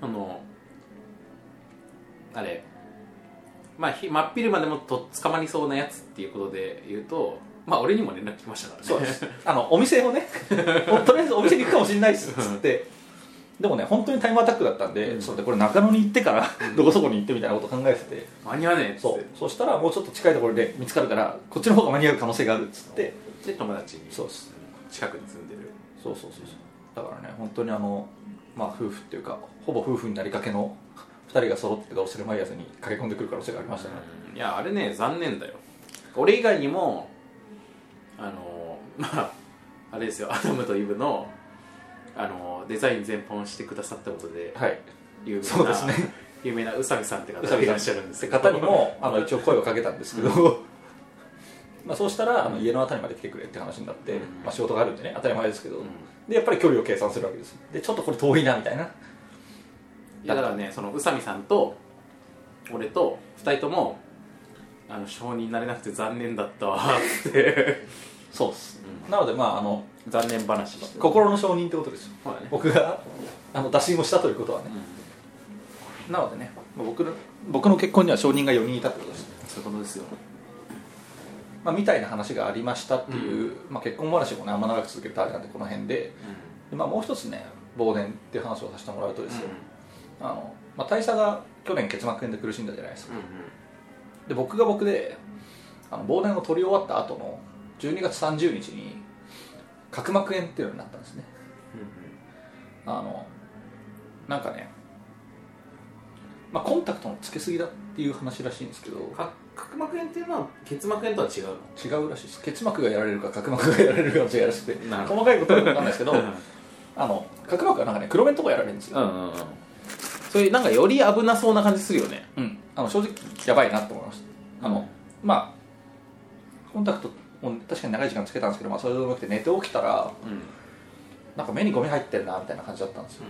あのあれまあひ真っ昼間でもとっ捕まりそうなやつっていうことで言うとまあ俺にも連絡来ましたからね。そうです。あのお店をね とりあえずお店に行くかもしれないっすっつって。でもね本当にタイムアタックだったんで、うん。それでこれ中野に行ってからどこそこに行ってみたいなこと考えてて。間に合わねえっつそうって。そしたらもうちょっと近いところで見つかるからこっちの方が間に合う可能性があるっつって。で友達にそうです。近くに住んでる。そうそうそうそう。だからね本当にあのまあ夫婦っていうかほぼ夫婦になりかけの2人が揃ってどうするマイヤーズに駆け込んでくる可能性がありましたね、いやあれね残念だよ。俺以外にもあの まああれですよアダムとイブのあのデザイン全般してくださったことではい。有名なそうですね。有名な宇佐美さんって方がいらっしゃるんですけど。方にもあの 一応声をかけたんですけど、まあそうしたらあの家のあたりまで来てくれって話になって、うん。まあ、仕事があるんでね当たり前ですけど、うん。でやっぱり距離を計算するわけです。でちょっとこれ遠いなみたいないやだからねその宇佐美さんと俺と2人ともあの承認になれなくて残念だったわって。そうです、なのでまああの残念話して。心の承認ってことですよ。そうだね。僕があの打診をしたということはね、なのでねまあ僕の僕の結婚には承認が4人いたってことです、そういうことですよ。まあ、みたいな話がありましたっていう、まあ、結婚話もねあんま長く続けるとあれなんでこの辺で。で、まあ、もう一つね忘年っていう話をさせてもらうとですよ、あのまあ、大佐が去年結膜炎で苦しんだじゃないですか。で僕が僕であの忘年を取り終わった後の12月30日に角膜炎っていうのになったんですね。あのなんかねまあコンタクトのつけすぎだっていう話らしいんですけど。か角膜炎っていうのは結膜炎とは違うの？違うらしいです。結膜がやられるか角膜がやられるかの違いらしくて。細かいことは分かんないですけどあの角膜はなんかね黒目のとこやられるんですよ、うんうんうんそういうなんかより危なそうな感じするよね。うん、あの正直やばいなと思いました。あの、まあコンタクトも確かに長い時間つけたんですけど、まあ、それでもなくて寝て起きたらうん。なんか目にゴミ入ってるなみたいな感じだったんですよ。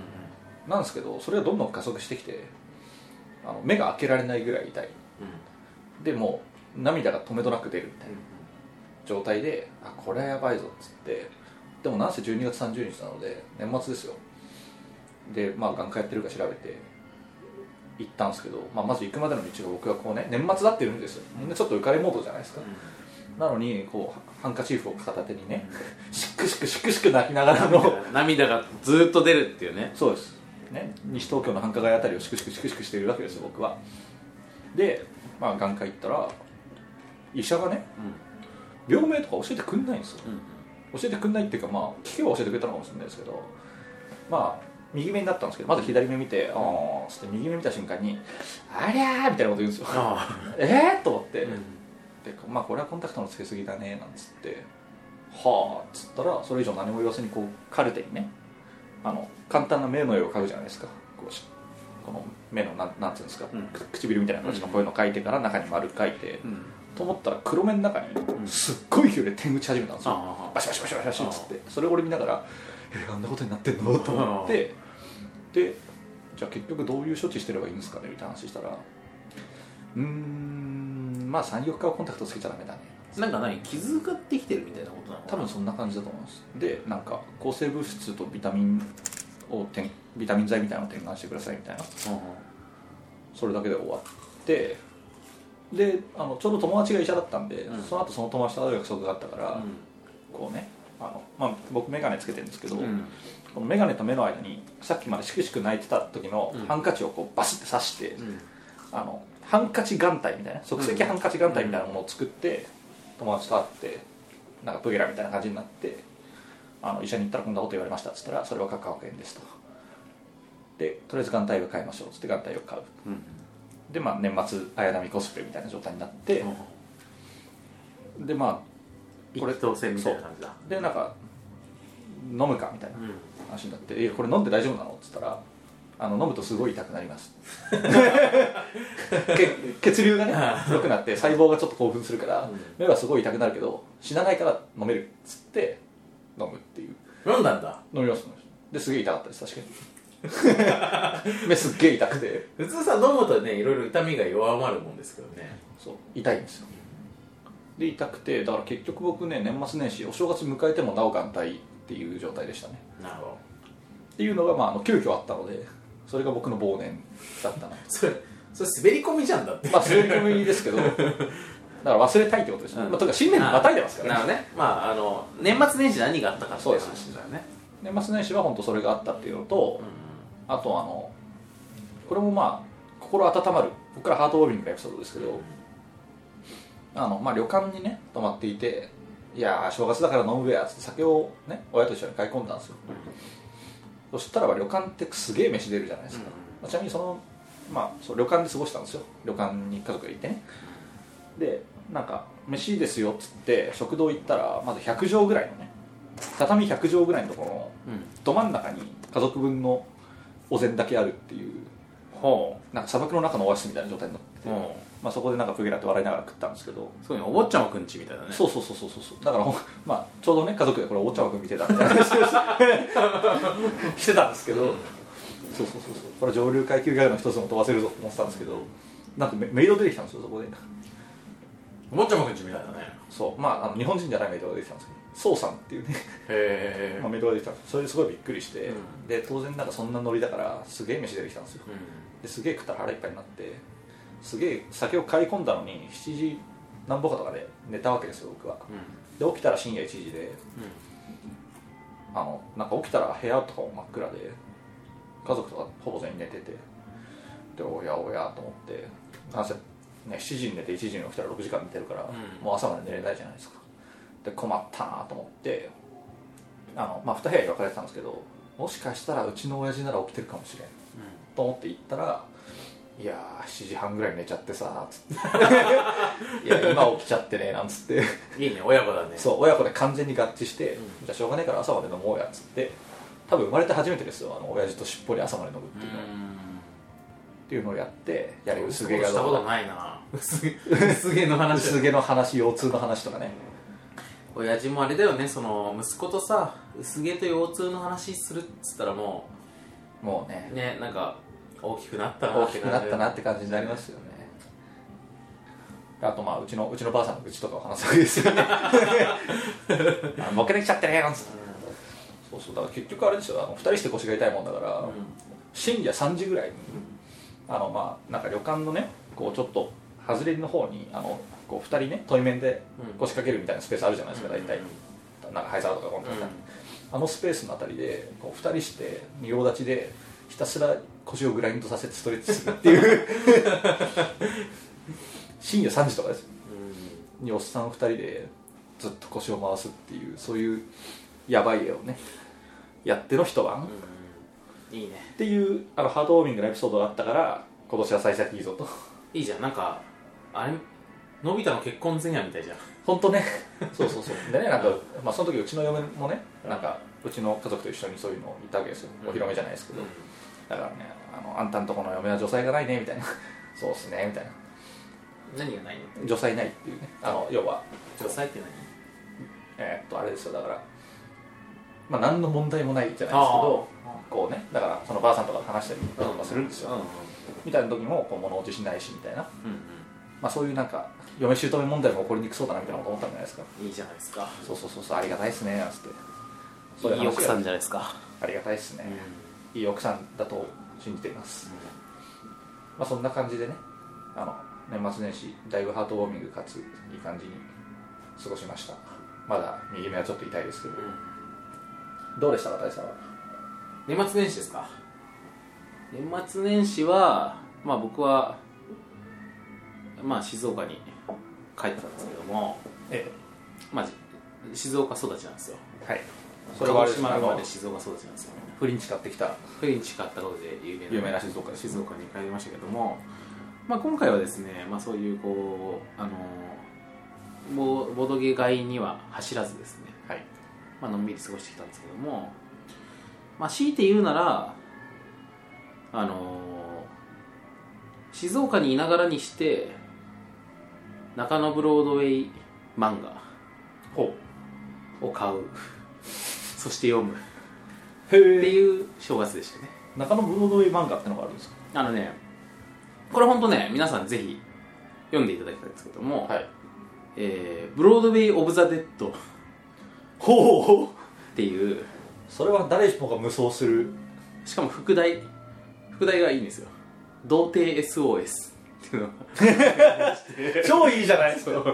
なんですけどそれがどんどん加速してきてあの目が開けられないぐらい痛い。でもう涙が止めどなく出るみたいな状態であこれはやばいぞっつって。でもなんせ12月30日なので年末ですよ。でまあ眼科やってるか調べて行ったんですけど、まあ、まず行くまでの道が僕はこうね年末だって言うんですよ。みんなちょっと浮かれモードじゃないですか、なのにこうハンカチーフを片手にね シックシックシックシック泣きながらの涙がずーっと出るっていうね。そうです、ね、西東京の繁華街あたりをシクシクシクシクしているわけですよ僕は。で、まあ、眼科行ったら医者がね病名とか教えてくんないんですよ。教えてくんないっていうかまあ聞けば教えてくれたのかもしれないですけどまあ右目になったんですけどまず左目見て「ああ」つって右目見た瞬間に「ありゃー」みたいなこと言うんですよ。あ えー？と思って、あでまあこれはコンタクトのつけすぎだねなんつって。はあっつったらそれ以上何も言わずにこうカルテにねあの簡単な目の絵を描くじゃないですか。こうしこの目のなんなんつうんですか、うん。く唇みたいな形のこういうの描いてから中に丸描いて、うん。と思ったら黒目の中にん。すっごい勢いで点打ち始めたんですよ、バシバシバシバシバシっつって。それを俺見ながら「えあんなことになってんの?」と思ってでじゃあ結局どういう処置してればいいんですかねみたいな話したらうーんまあ34日はコンタクトつけちゃダメだね。なんか何傷ができてるみたいなことなの多分そんな感じだと思います。でなんか抗生物質とビタミンを点ビタミン剤みたいなのを点眼してくださいみたいな。それだけで終わってであのちょうど友達が医者だったんで、うん。その後その友達と会う約束があったから、こうねあの、まあ、僕眼鏡つけてるんですけど、うんこの眼鏡と目の間にさっきまでしくしく泣いてた時のうん。ハンカチをこうバシッて刺して、うん。あのハンカチ眼帯みたいな即席ハンカチ眼帯みたいなものを作って、友達と会ってなんかプゲラみたいな感じになってあの医者に行ったらこんなこと言われましたっつったらそれは角膜炎ですと。でとりあえず眼帯を買いましょうっつって眼帯を買う。うん。でまあ年末綾波コスプレみたいな状態になって、でまあこれ当選みたいな感じだ。でなんか飲むかみたいな。うん話になって「いやこれ飲んで大丈夫なの?」っつったらあの飲むとすごい痛くなります。け血流がね良くなって細胞がちょっと興奮するから、うん。目はすごい痛くなるけど死なないから飲めるっつって飲むっていう。飲んだんだ。飲みます飲みます。ですげえ痛かったです確かに。目すっげえ痛くて。普通さ飲むとねいろいろ痛みが弱まるもんですけどね。そう。痛いんですよ。で痛くてだから結局僕ね年末年始お正月迎えてもなお眼帯っていう状態でしたね。なるほど。っていうのが、まあ、あの急遽あったのでそれが僕の忘年だったな。それそれ滑り込みじゃんだって。まあ滑り込みですけど だから忘れたいってことですね、うん。まあ、というか新年にまたいでますから。ねなるほどね。まああの年末年始何があったかっていう話だよね。年末年始は本当それがあったっていうのと、あとあのこれもまあ心温まる僕からハートウォーミングなエピソードですけどあの、まあ、旅館にね泊まっていていやー正月だから飲むべやつって酒をね親と一緒に買い込んだんですよ。そしたらば旅館ってすげえ飯出るじゃないですか、まあちなみにその、まあ、そう旅館で過ごしたんですよ。旅館に家族で行ってね。でなんか飯ですよっつって食堂行ったらまず100畳ぐらいのね畳100畳ぐらいのところのど真ん中に家族分のお膳だけあるっていうほなんか砂漠の中のオアシスみたいな状態になってて、う。ほまあ、そこでなんかプゲラって笑いながら食ったんですけど、うそういうのお坊ちゃまくんちみたいなね。そうそうそうそうそうだから、まあ、ちょうどね家族でこれお茶碗見てたみたいな話をししてたんですけど。そうそうそうそう。これ上流階級外の一つも飛ばせるぞって思ってたんですけど。なんかメメイド出てきたんですよそこで。お坊ちゃまくんちみたいだね。そう。まああの日本人じゃないメイドが出てきたんですけど。宋さんっていうね。へ まあ、メイドが出てきたんです。それですごいびっくりして、うん。で当然なんかそんなノリだからすげえ飯出てきたんですよ。うですげえ食ったら腹いっぱいになってすげえ酒を買い込んだのに7時何ぼかとかで寝たわけですよ僕は。ん。で起きたら深夜1時であのなんか起きたら部屋とかも真っ暗で家族とかほぼ全員寝ててでおやおやと思ってなんせ、ね、7時に寝て1時に起きたら6時間寝てるから、うん。もう朝まで寝れないじゃないですか。で困ったなと思ってあの、まあ、2部屋に分かれてたんですけどもしかしたらうちの親父なら起きてるかもしれん。と思って行ったら「いやー7時半ぐらい寝ちゃってさ」つって「いや今起きちゃってね」なんつって。いいね親子だね。そう親子で完全に合致して、うん。じゃあしょうがないから朝まで飲もうやっつって。多分生まれて初めてですよあの親父としっぽり朝まで飲むっていうの,、っていうのをやってやれ薄毛がしたことないな。薄毛。の話。薄毛の話腰痛の話とかね。親父もあれだよねその息子とさ薄毛と腰痛の話するっつったらももうね。うねなんか大きくなったな大きくなったなって感じになりますよね。あとまあうちのうちのばあさんの愚痴とかを話すわけですよね。ボケできちゃってねなんつって。そうそう。だから結局あれですよあの2人して腰が痛いもんだから、うん。深夜3時ぐらいにあのまあなんか旅館のねこうちょっと外れの方にあのこう2人ね対面でうん。腰掛けるみたいなスペースあるじゃないですか大体。うんなんか灰皿とかこんな。うん。あのスペースのあたりでこう2人して仁王立ちでひたすら腰をグラインドさせてストレッチするっていう。深夜3時とかです。におっさん2人でずっと腰を回すっていうそういうやばい絵をねやっての一晩うん。いいね。っていうあのハードウォーミングなエピソードがあったから今年は幸先いいぞと。いいじゃん。なんかあれのび太の結婚前夜みたいじゃん。本当ね。そうそうそう。でねなんか、まあ、その時うちの嫁もねなんかうちの家族と一緒にそういうのをたわけですよ。お披露目じゃないですけど、だからねあのあんたんとこの嫁は女才がないねみたいな。そうっすねみたいな。何がないの？女才ないっていうね。あの要は。女才ってえーっとあれですよ。だからまあ何の問題もないじゃないですけどこうねだからそのばあさんとかと話したりと何かするんですよ、うんうん。みたいな時もこう物落ちしないしみたいな、うんまあ、そういうなんか嫁姑問題も起こりにくそうだなみたいなこと思ったんじゃないですか。うんいいじゃないですか。そうそうそうそうありがたいっすねなんつって。そういいい奥さんじゃないですか。ありがたいっすね、いい奥さんだと信じています、まあ、そんな感じでねあの年末年始だいぶハートウォーミングかついい感じに過ごしました。まだ右目はちょっと痛いですけど、どうでしたか大佐は？年末年始ですか。年末年始はまあ僕はまあ静岡に帰ってたんですけども。えまあじ静岡育ちなんですよ。えはい。それは島生まあので静岡育ちなんですよフリンチ買ってきた。フレンチ買ったことで有名な。有名な静岡。静岡に帰りましたけども、まあ、今回はですね、まあ、そういうこうあのボボードゲ買いには走らずですね、はい。まあのんびり過ごしてきたんですけども、まあ、強いて言うならあの静岡にいながらにして中野ブロードウェイ漫画ほを買う。そして読むっうていう正月でしたね。中野ブロードウェイ漫画ってのがあるんですか？あのねこれ本当ね皆さんぜひ読んでいただきたいんですけども、はい。えーブロードウェイ・オブ・ザ・デッドっほうていう。それは誰もが無双する？しかも副題副題がいいんですよ。童貞 SOS っていうの。が 超いいじゃないですか。う。ん。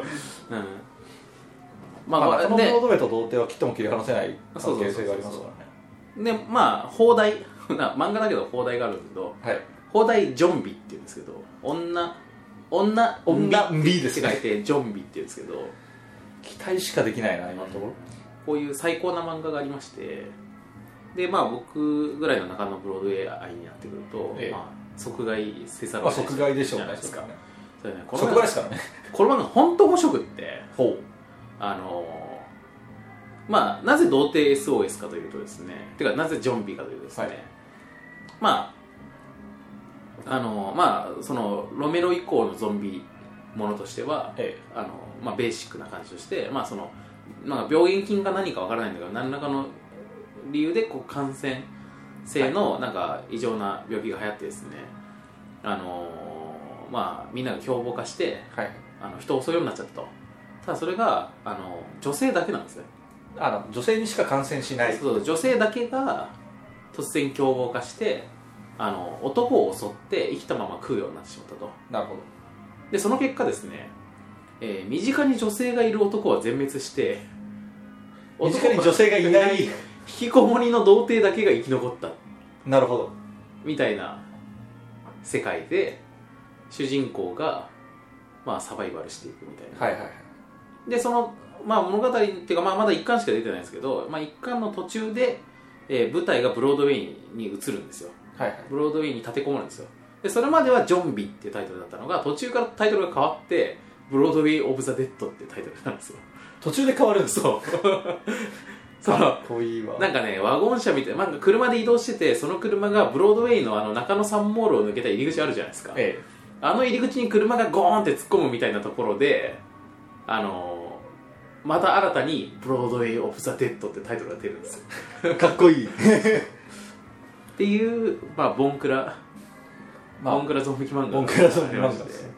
まあ、まあ、まあ中野ブローでドウェイと童貞は切っても切り離せない関係性がありますからねでまあ放題 な漫画だけど放題があるんですけどはい。放題ジョンビっていうんですけど女女女って書いてジョンビっていうんですけど期待しかできないな今のところ。こういう最高な漫画がありましてでまあ僕ぐらいの中野ブロードウェイ愛になってくると、ええ。まあ、即買いせざるまあを得ない。即買いでしょうね即買いですからね。この漫画本当面白くってほあのーまあなぜ童貞 SOS かというとですねてかなぜジョンビかというとですね、はい。まああのーまあそのロメロ以降のゾンビものとしてはえあの、まあ、ベーシックな感じとして、まあそのなんか病原菌か何かわからないんだけど何らかの理由でこう感染性のなんか異常な病気が流行ってですね、あのーまあみんなが凶暴化してはい。あの人を襲うようになっちゃったと。ただそれがあの女性だけなんですねあの女性にしか感染しない。そう女性だけが突然凶暴化してあの男を襲って生きたまま食うようになってしまったと。なるほど。でその結果ですね、えー身近に女性がいる男は全滅して身近に女性がいない。引きこもりの童貞だけが生き残った。なるほど。みたいな世界で主人公が、まあ、サバイバルしていくみたいな、はいはいはい。でその、まあ、物語っていうか、まあ、まだ1巻しか出てないんですけど、まあ、1巻の途中で、えー舞台がブロードウェイに移るんですよ。はいはい。ブロードウェイに立てこもるんですよ。でそれまでは「ジョンビ」っていうタイトルだったのが途中からタイトルが変わって「ブロードウェイ・オブ・ザ・デッド」っていうタイトルなんですよ。途中で変わるんですそう。そのかっこいいわ。なんかねワゴン車みたいななんか車で移動しててその車がブロードウェイのあの中野サンモールを抜けた入り口あるじゃないですか。えあの入り口に車がゴーンって突っ込むみたいなところであのーまた新たに「ブロードウェイ・オブ・ザ・デッド」ってタイトルが出るんですよ。え かっこいい。っていうまあボンクラ、まあボンクラゾンビ漫画ボンクラゾンビ漫画です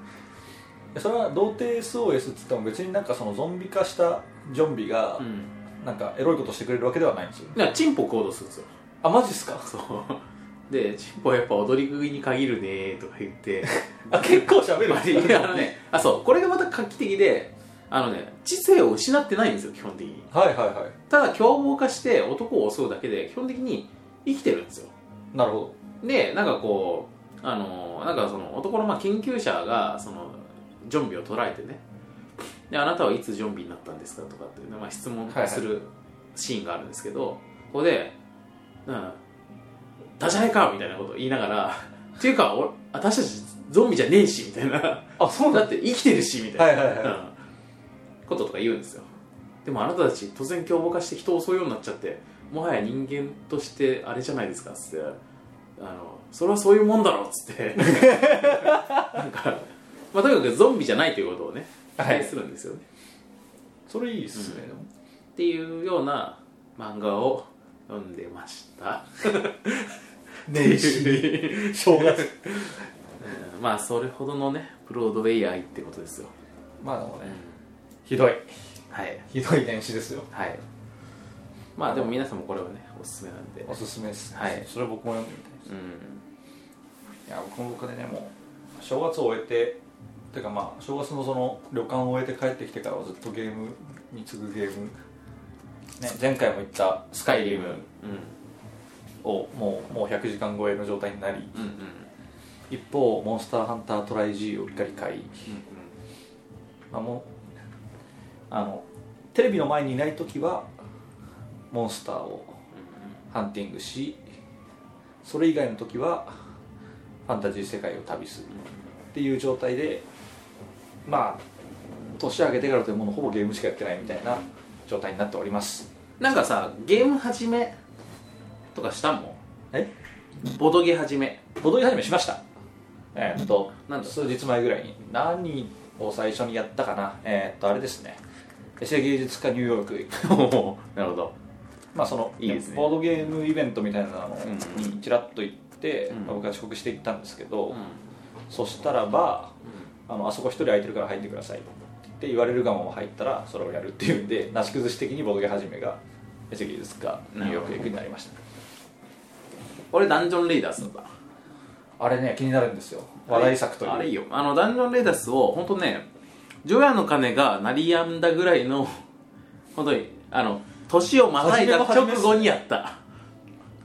それは童貞 SOS っつっても別になんかそのゾンビ化したゾンビがうん。なんかエロいことしてくれるわけではないんですよ。チンポ行動するんですよ。あマジっすか？そう。でチンポはやっぱ踊り食いに限るねとか言って。あ結構喋るんですいやあのねあそう。これがまた画期的であのね知性を失ってないんですよ基本的に。はいはいはただ凶暴化して男を襲うだけで基本的に生きてるんですよ。いなるほでなんかこうあのなんかその男のまあ研究者がそのジョンビを捉えてねであなたはいつジョンビになったんですかとかっていう、まあ、質問はいはいするシーンがあるんですけど、ここで「うんダジャレか!」みたいなことを言いながら「っていうか俺私たちゾンビじゃねえし」みたいな。どあそうだって生きてるしみたいな、はいはいはい。うんこととか言うんですよ。でもあなたたち突然凶暴化して人を襲うようになっちゃってもはや人間としてあれじゃないですかっつってあのそれはそういうもんだろっつって。なんか、まあ、とにかくゾンビじゃないということをね否はい。定するんですよね、それいいっすね、っていうような漫画を読んでました。年始。正月。うん。まあそれほどのねブロードウェイ愛ってことですよ、まあでもねひどい。はい。ひどい年始ですよ。はい。まあでも皆さんもこれはねおすすめなんで。おすすめです、はい。それ僕も読んでみたいです。うん。いや僕も僕でねもう正月を終えててかまあ正月のその旅館を終えて帰ってきてからはずっとゲームに次ぐゲーム、ね、前回も言ったスカイリムをもうもう100時間超えの状態になりうんうん。一方モンスターハンタートライ G を一回買い、まあ、もうあのテレビの前にいない時はモンスターをハンティングしそれ以外の時はファンタジー世界を旅するっていう状態でまあ年明けてからというものほぼゲームしかやってないみたいな状態になっております。なんかさゲーム始めとかしたもん？え？ボドゲ始め。ボドゲ始めしました。えーっと数日前ぐらいに。何を最初にやったかな？えーっとあれですねエセ芸術家ニューヨーク なるほど。まあそのいいですね。ボードゲームイベントみたいなのうん。にちらっと行って、うん。まあ僕は遅刻して行ったんですけど、うん。そしたらばあのあそこ一人空いてるから入ってくださいって言われるがまま入ったらそれをやるっていうんでなし崩し的にボードゲー始めがエセ芸術家ニューヨークエクになりました。俺ダンジョンレイダースだったあれね気になるんですよ。話題作という。あれいいよ。あのダンジョンレイダースを本当ね除夜の鐘が鳴りやんだぐらいの 本当にあの年をまたいだ直後にやった。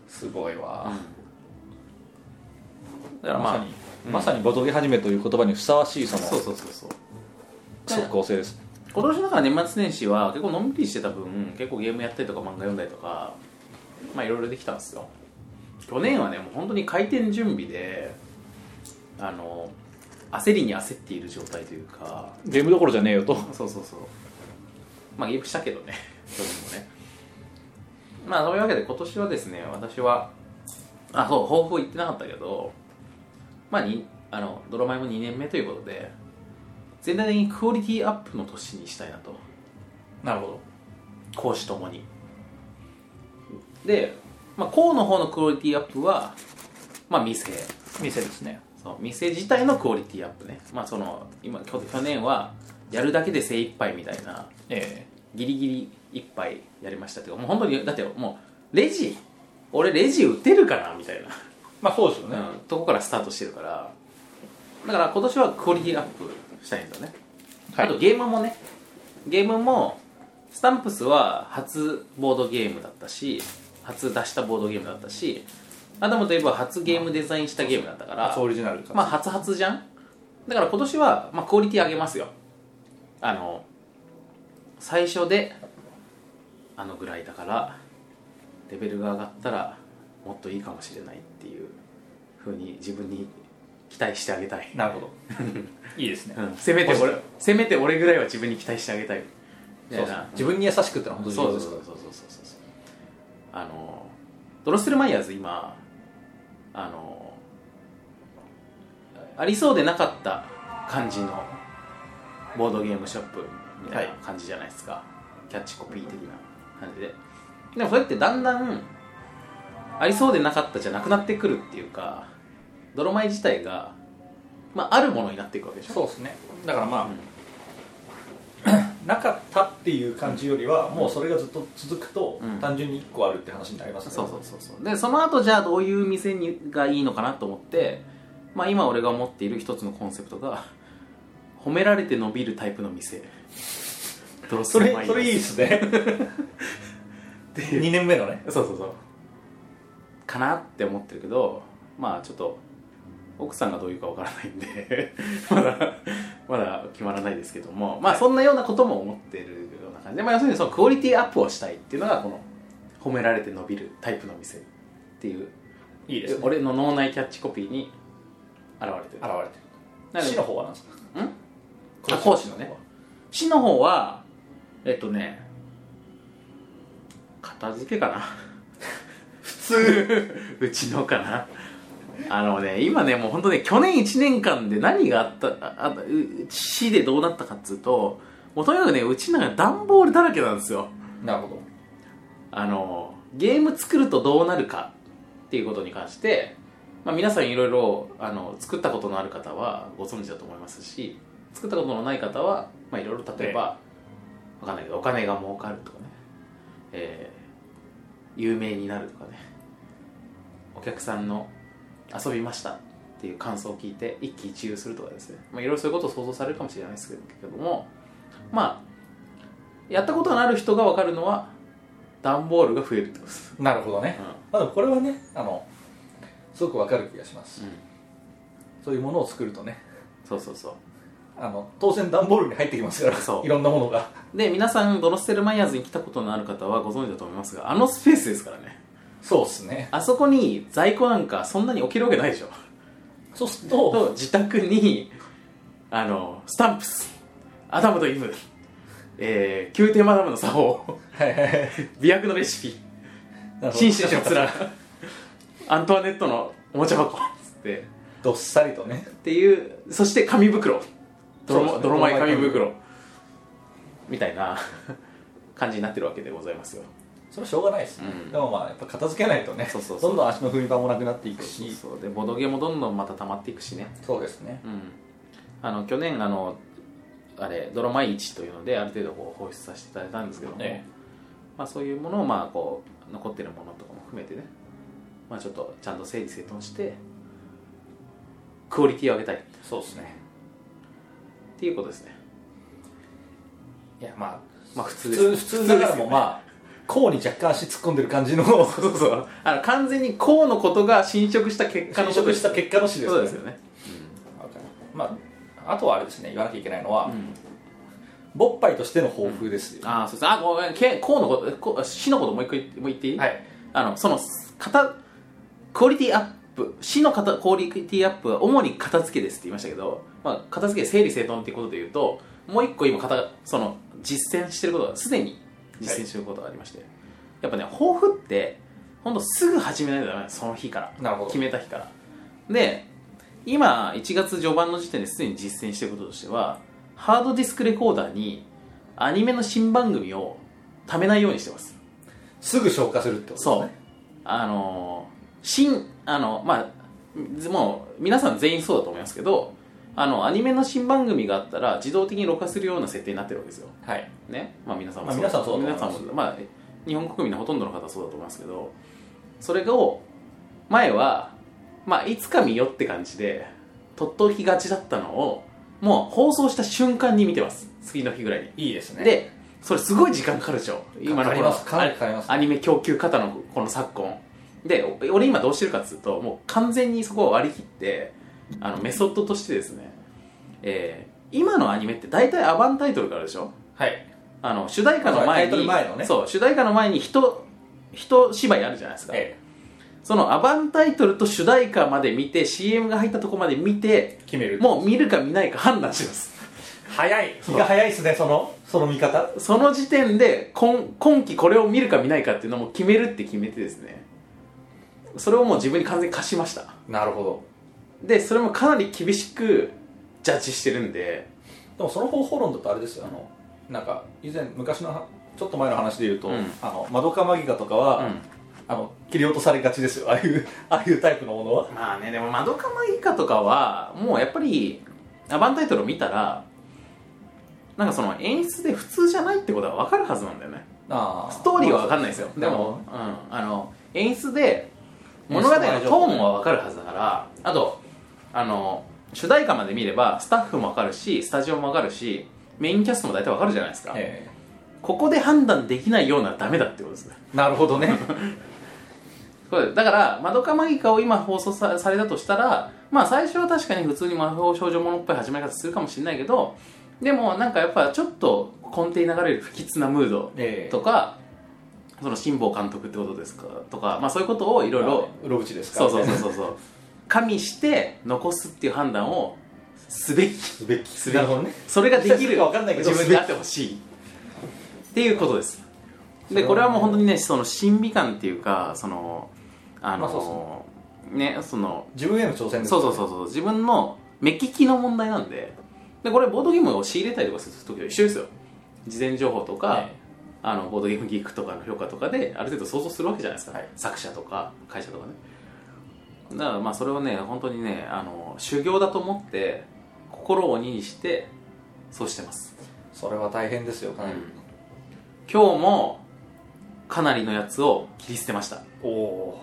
すごいわ、だからまあまさに、まさにボードゲー始めという言葉にふさわしいそのそうそうそうそう。即効性です。今年だから年末年始は結構のんびりしてた分結構ゲームやったりとか漫画読んだりとかまあいろいろできたんですよ。去年はねもう本当に開店準備であの焦りに焦っている状態というか。ゲームどころじゃねえよと。そうそうそう。まあゲームしたけどね。去年もね。まあそういうわけで今年はですね私はあそう抱負言ってなかったけどまあにあのドラマイも2年目ということで全体的にクオリティアップの年にしたいなと。なるほど。講師ともに。で、まあ、校の方のクオリティアップはまあ店店ですねそう店自体のクオリティアップね。まあその今去去年はやるだけで精一杯みたいなえギリギリ一杯やりました。けどもう本当にだってもうレジ俺レジ打てるかなみたいな、えまあそうですよね、うんとこからスタートしてるから。だから今年はクオリティアップしたいんですよね、はい。あとゲームもね。ゲームもスタンプスは初ボードゲームだったし初出したボードゲームだったしアダムといえば初ゲームデザインしたゲームだったから初オリジナルか。まあ初々じゃん？だから今年は、まあ、クオリティ上げますよ。あの最初であのぐらいだからレベルが上がったらもっといいかもしれないっていうふうに自分に期待してあげたい、なるほど。いいですね、うん、せめて俺せめて俺ぐらいは自分に期待してあげたいみたそうそう自分に優しくってのは本当にそうそうそうそうそうそうそう。あのドロッセルマイヤーズ今あのありそうでなかった感じのボードゲームショップみたいな感じじゃないですか、キャッチコピー的な感じで。でもそれってだんだんありそうでなかったじゃなくなってくるっていうか泥米自体が、まあ、あるものになっていくわけでしょ。そうですね。だからまあ、うんなかったっていう感じよりは、もうそれがずっと続くと、うん。単純に1個あるって話になりますね。そうそうそうそう。でその後じゃあどういう店にがいいのかなと思って、まあ、今俺が思っている一つのコンセプトが褒められて伸びるタイプの店。ドロッそれそれいいですね。2年目のね。そうそうそう。かなって思ってるけどまあちょっと奥さんがどういうかわからないんで まだまだ決まらないですけどもまあそんなようなことも思ってるような感じで、まあ、要するにそのクオリティアップをしたいっていうのがこの褒められて伸びるタイプの店っていういいですね。俺の脳内キャッチコピーに現れてる。現れてなる市の方は何ですか？ん？あ講師のね。市の方はえっとね片付けかな？普通うちのかな？あのね今ねもう本当ね去年1年間で何があったああう市でどうなったかっつうともうとにかくねうちの中段ボールだらけなんですよ。なるほど。あのゲーム作るとどうなるかっていうことに関して、まあ、皆さんいろいろあの作ったことのある方はご存知だと思いますし作ったことのない方は、まあ、いろいろ例えば、わかんないけどお金が儲かるとかね、えー有名になるとかね。お客さんの遊びましたっていう感想を聞いて一喜一憂するとかですね、まあ、いろいろそういうことを想像されるかもしれないですけども。まあやったことのある人が分かるのは段ボールが増えるってことです、なるほどね、まあ、でもこれはねあのすごくわかる気がします、うん。そういうものを作るとね。そうそうそう。あの当然段ボールに入ってきますからそう。いろんなものが。で皆さんドロッセルマイヤーズに来たことのある方はご存知だと思いますがあのスペースですからねそうっすね。あそこに在庫なんかそんなに置けるわけないでしょ。そうするとと自宅にあのスタンプス。アダムとイブ、えー、宮廷マダムの作法はいはいはい。美薬のレシピ。なるほど。紳士のつらアントワネットのおもちゃ箱。つって。どっさりとね。っていうそして紙袋。そうですね。泥泥米紙袋。みたいな。感じになってるわけでございますよそれはしょうがないですね、うん。でもまあやっぱ片付けないとねそうそうそう。どんどん足の踏み場もなくなっていくし。そうでボドゲもどんどんまた溜まっていくしね。そうですね。うん。あの去年あのあれ泥米市というのである程度こう放出させていただいたんですけども、えまあ、そういうものをまあこう残ってるものとかも含めてね、まあ、ちょっとちゃんと整理整頓してクオリティを上げたい。っそうですね。ていうことですね。いやまあまあ普通普です。通普通だからもまあ甲に若干足突っ込んでる感じの。そうそうあの完全にこうのことが侵食した結果の侵食した結果の死ですそうですよね。わかる。まああとはあれですね。言わなきゃいけないのは、うん。勃発としての抱負ですよ、ああそうです。あごめん。けこうのことこ死のこともう一回もう言っていい、はい。あのその型クオリティアップ死の型クオリティアップは主に片付けですって言いましたけど、まあ、片付け整理整頓っていうことで言うともう一個今型その実践してることがすでに実践してることがありまして、やっぱね抱負って本当すぐ始めないとダメなんですその日から。なるほど。決めた日から。で今1月序盤の時点ですでに実践してることとしてはハードディスクレコーダーにアニメの新番組を貯めないようにしてます。すぐ消化するってことですそう。ねあの新あのまあもう皆さん全員そうだと思いますけどあのアニメの新番組があったら自動的に録画するような設定になってるわけですよ。はい。ね？まあ皆さんもまあ皆さんそうだと思い皆ます。さんもまあ日本国民のほとんどの方はそうだと思いますけどそれを前はまあいつか見よって感じでとっときがちだったのをもう放送した瞬間に見てます。次の日ぐらいに。いいですね。でそれすごい時間かかるでしょ。今のこのかかります。かなりかかります。アニメ供給方のこの昨今。でお俺今どうしてるかっつうともう完全にそこを割り切ってあのメソッドとしてですね、えー今のアニメって大体アバンタイトルからでしょ？はい。あの主題歌の前タイトにル前のね。そう主題歌の前に一一芝居あるじゃないですか、えそのアバンタイトルと主題歌まで見て CM が入ったとこまで見てえ決める。もう見るか見ないか判断します。早い。気が早いですねそのその見方。その時点で今今期これを見るか見ないかっていうのも決めるって決めてですね。それをもう自分に完全に課しました。なるほどでそれもかなり厳しくジャッジしてるんで。でもその方法論だとあれですよ。あのなんか以前昔のはちょっと前の話で言うと、うん。あのマドカマギカとかは、うん。あの切り落とされがちですよ。ああいうああいうタイプのものは。まあねでも「マドカマギカ」とかはもうやっぱりアバンタイトルを見たらなんかその演出で普通じゃないってことは分かるはずなんだよね。あストーリーは分かんないですよ。でも、うん、あの演出で物語のトーンは分かるはずだからあとあの主題歌まで見ればスタッフも分かるしスタジオも分かるしメインキャストも大体分かるじゃないですか、えここで判断できないようならダメだってことですね。えなるほどね。だから「マドカマギカ」を今放送さされたとしたらまあ最初は確かに普通に魔法少女ものっぽい始まり方するかもしれないけどでもなんかやっぱちょっと根底に流れる不吉なムードええ。とか、その辛坊監督ってことですかとか、まあ、そういうことをいろいろうろぶちですかそうそうそうそう加味して残すっていう判断をすべき。すべき。すべき。なるほどね。それができる。するか分かんないけど自分であってほしい。っていうことです。でこれはもう本当にねその審美眼っていうかそのあの、まあそねその自分への挑戦ですそうそうそうそう。自分の目利きの問題なんで。でこれボードゲームを仕入れたりとかする時と一緒ですよ。事前情報とか、えあのボードゲームギークとかの評価とかである程度想像するわけじゃないですか、はい。作者とか会社とかねだからまあそれをね本当にねあの修行だと思って心を鬼にしてそうしてます、それは大変ですよかなり、今日もかなりのやつを切り捨てました。おお。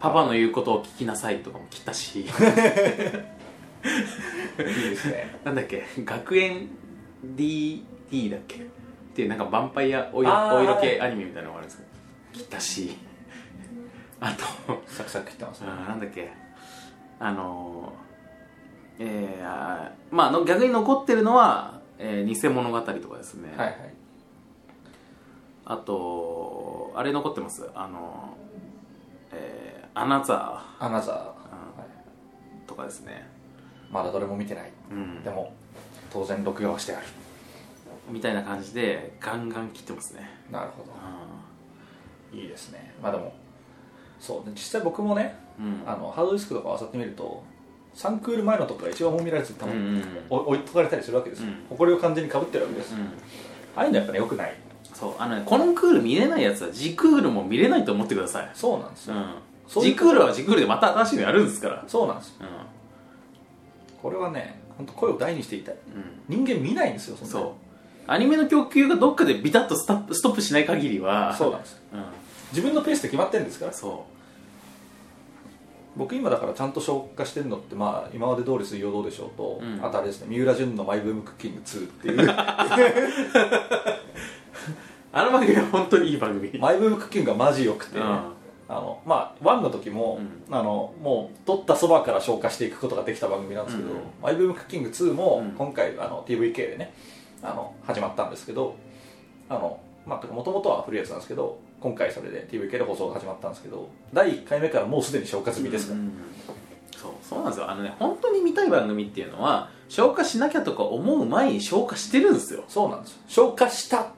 パパの言うことを聞きなさいとかも切ったし。いいですね。なんだっけ？学園 DD だっけ？っていうなんかヴァンパイアお色系アニメみたいなのがあるんですけど。切ったしあとサクサク切ってますね。なんだっけ。あのー、えー、あーまあの逆に残ってるのは、えー、偽物語とかですね、はいはい。あとあれ残ってます。あのー、えー、アナザアナザー、とかですね。い、まだどれも見てない。うん。でも当然録画はしてある。みたいな感じでガンガン切ってますね。なるほうどいいですね。まあでもそうで実際僕もねんうん。あのハードディスクとかを漁ってみると3クール前のとこが一番も見られず多うんうん分、お置いとかれたりするわけですよ、うん。誇りを完全にかぶってるわけです、うん。ああいうのやっぱねよくない。そうあのねこのクール見れないやつはジクールも見れないと思ってください。そうなんですよ、うん。そういう次クールは次クールでまた新しいのやるんですから。そうなんです。ようこれはね本当声を大にして言いたい。ん、うん、人間見ないんですよそんなそう。アニメの供給がどっかでビタッとスタップストップしない限りは。そうなんです。うん、自分のペースで決まってるんですから。そ僕今だからちゃんと消化してるのってまあ今まで通り水曜どうでしょうと、うん。あとあれですねみうらじゅんのマイブームクッキング2っていう。う あの番組は本当にいい番組。マイブームクッキングがマジ良くて、うん。あのまあ1の時も、あのもう取ったそばから消化していくことができた番組なんですけど、うん。マイブームクッキング2もうん。今回あの TVK でねあの始まったんですけどあのまあもともとは古いやつなんですけど今回それで TVK で放送が始まったんですけど第1回目からもうすでに消化済みですから、うんそうそうなんですよ。あのね本当に見たい番組っていうのは消化しなきゃとか思う前に消化してるんですよ。そうなんですよ。消化した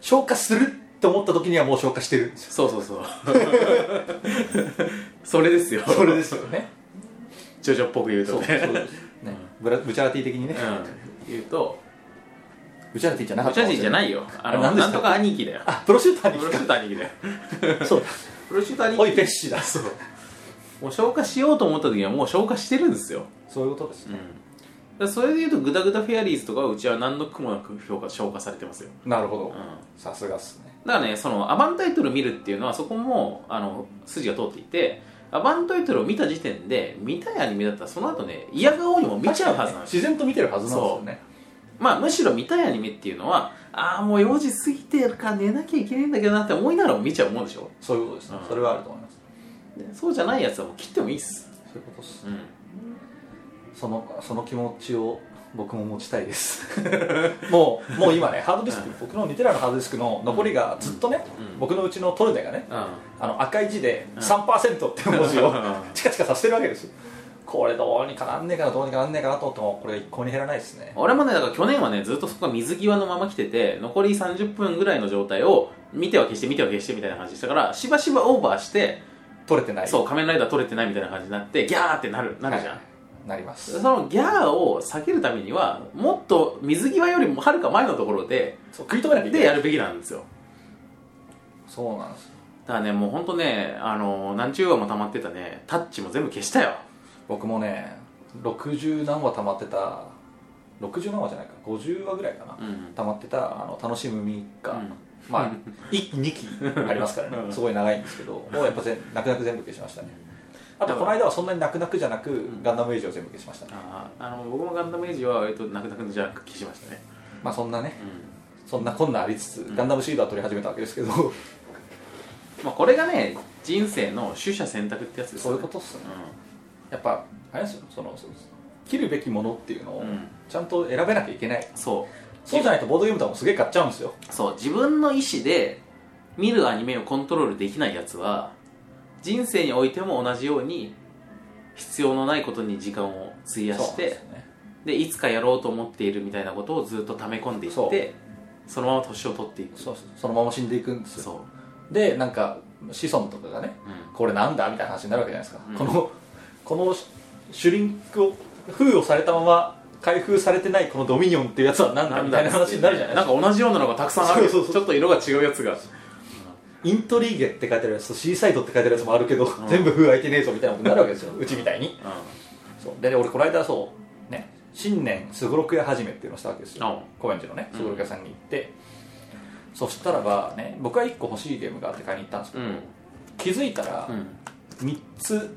消化するって思った時にはもう消化してるんですよ。そうそうそう。それですよ。それですよね。ジョジョっぽく言うとそうそうねですね。ブラブチャラティ的にね、うん。言うとブチャラティじゃなかったブチャジじゃないいよ。あのあなんとか兄貴だよ。あプロシューターにプロシューター兄貴だよ。そうプロシューター兄貴。おいペッシだ。そう。もう消化しようと思った時にはもう消化してるんですよ。そういうことですね、うん。だからそれでいうとグダグダフェアリーズとかはうちは何の苦もなく評価消化されてますよ、なるほど、うん、さすがっすね。だからねそのアバンタイトル見るっていうのはそこもあの筋が通っていてアバンタイトルを見た時点で見たいアニメだったらその後ね嫌顔にも見ちゃうはずなんですよ。自然と見てるはずなんですよねまあむしろ見たいアニメっていうのはああもう4時過ぎてるから寝なきゃいけないんだけどなって思いながらも見ちゃうもんでしょ？そういうことですね、うん。それはあると思います。でそうじゃないやつはもう切ってもいいっす。そういうことですうん。そのその気持ちを僕も持ちたいです。もうもう今ねハードディスク、僕の2テラのハードディスクの残りがずっとね、うん。僕のうちのトルネがね、うん。あの赤い字で3%っていう文字をうん。チカチカさせてるわけですよこれどうにかなんねえかなどうにかなんねえかなと思ってもこれが一向に減らないですね。俺もねだから去年はねずっとそこが水際のまま来てて残り30分ぐらいの状態を見ては消して見ては消してみたいな感じでしたからしばしばオーバーして取れてない。そう仮面ライダー取れてないみたいな感じになってギャーってなるなるじゃん、はい。なります。そのギャーを避けるためにはもっと水際よりもはるか前のところでそう食い止めなきゃいけない。でやるべきなんですよ。そうなんですよ。だからねもう本当ねあの何十話も溜まってたねタッチも全部消したよ僕もね60何話溜まってた60何話じゃないか50話ぐらいかな、うん。溜まってたあの楽しむ3日、うん。まあ1期2期ありますからね、うん。すごい長いんですけどもうやっぱ全泣く泣く全部消しましたね。あとこの間はそんなに泣く泣くじゃなく、ガンダムエイジを全部消しましたね。あーあの僕もガンダムエイジは割と泣く泣くじゃなく消しましたね。まあそんなねうそんなこんなありつつ、ガンダムシードは取り始めたわけですけど。んまあこれがね人生の取捨選択ってやつですそういうことっすねやっぱあれですよその切るべきものっていうのをうん。ちゃんと選べなきゃいけない、そう。そうじゃないとボードゲームとかもすげえ買っちゃうんですよ。そう。自分の意思で見るアニメをコントロールできないやつは人生においても同じように必要のないことに時間を費やしてでいつかやろうと思っているみたいなことをずっと溜め込んでいってそのまま年を取っていく。そうそのまま死んでいくんですよ。でなんか子孫とかがねうん。これなんだ？みたいな話になるわけじゃないですか、うん。このこのシュリンクを封をされたまま開封されてないこのドミニオンっていうやつは何だみたいな話になるじゃないですか。んか同じようなのがたくさんある。ちょっと色が違うやつが。イントリーゲって書いてあるやつとシーサイドって書いてあるやつもあるけど、ん。全部封開いてねえぞみたいなことになるわけですよ。うちみたいにうそうで俺この間そうね。新年すごろく屋始めっていうのをしたわけですよ。ん。高円寺のねうん。すごろく屋さんに行って、そしたらばね僕は1個欲しいゲームがあって買いに行ったんですけど、うん。気づいたらうん。3つ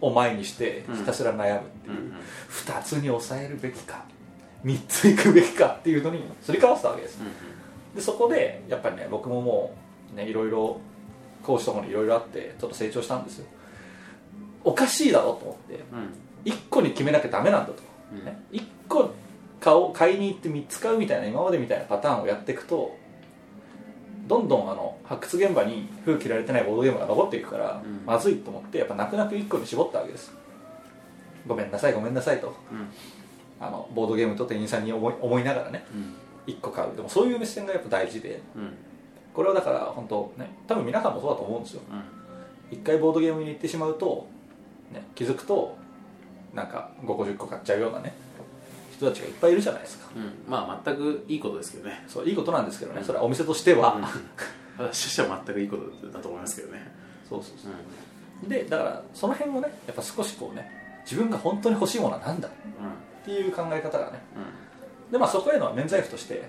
を前にしてうん。ひたすら悩むっていう、うん2つに抑えるべきか。3ついくべきか。っていうのにすり替わってたわけです。でそこでやっぱりね僕ももうねいろいろ講師ともにいろいろあってちょっと成長したんですよ。おかしいだろと思ってうん。1個に決めなきゃダメなんだと、うん。ね、1個買いに行って3つ買うみたいな今までみたいなパターンをやっていくとどんどんあの発掘現場に封切られてないボードゲームが残っていくから、うん。まずいと思ってやっぱ泣く泣く1個に絞ったわけです。ごめんなさいごめんなさいと。うん。あのボードゲームと店員さんに思い思いながらねうん。1個買う。でもそういう目線がやっぱ大事でうん。これはだから本当ね多分皆さんもそうだと思うんですよ。うん。一回ボードゲームに行ってしまうと、ね、気づくとなんか5個10個買っちゃうようなね人たちがいっぱいいるじゃないですか。うん。まあ全くいいことですけどね。そういいことなんですけどね。それはお店としては、私としては全くいいことだと思いますけどね。そうそうそう。でだからその辺もねやっぱ少しこうね自分が本当に欲しいものは何だ？っていう考え方がね。でまあそこへの免罪符として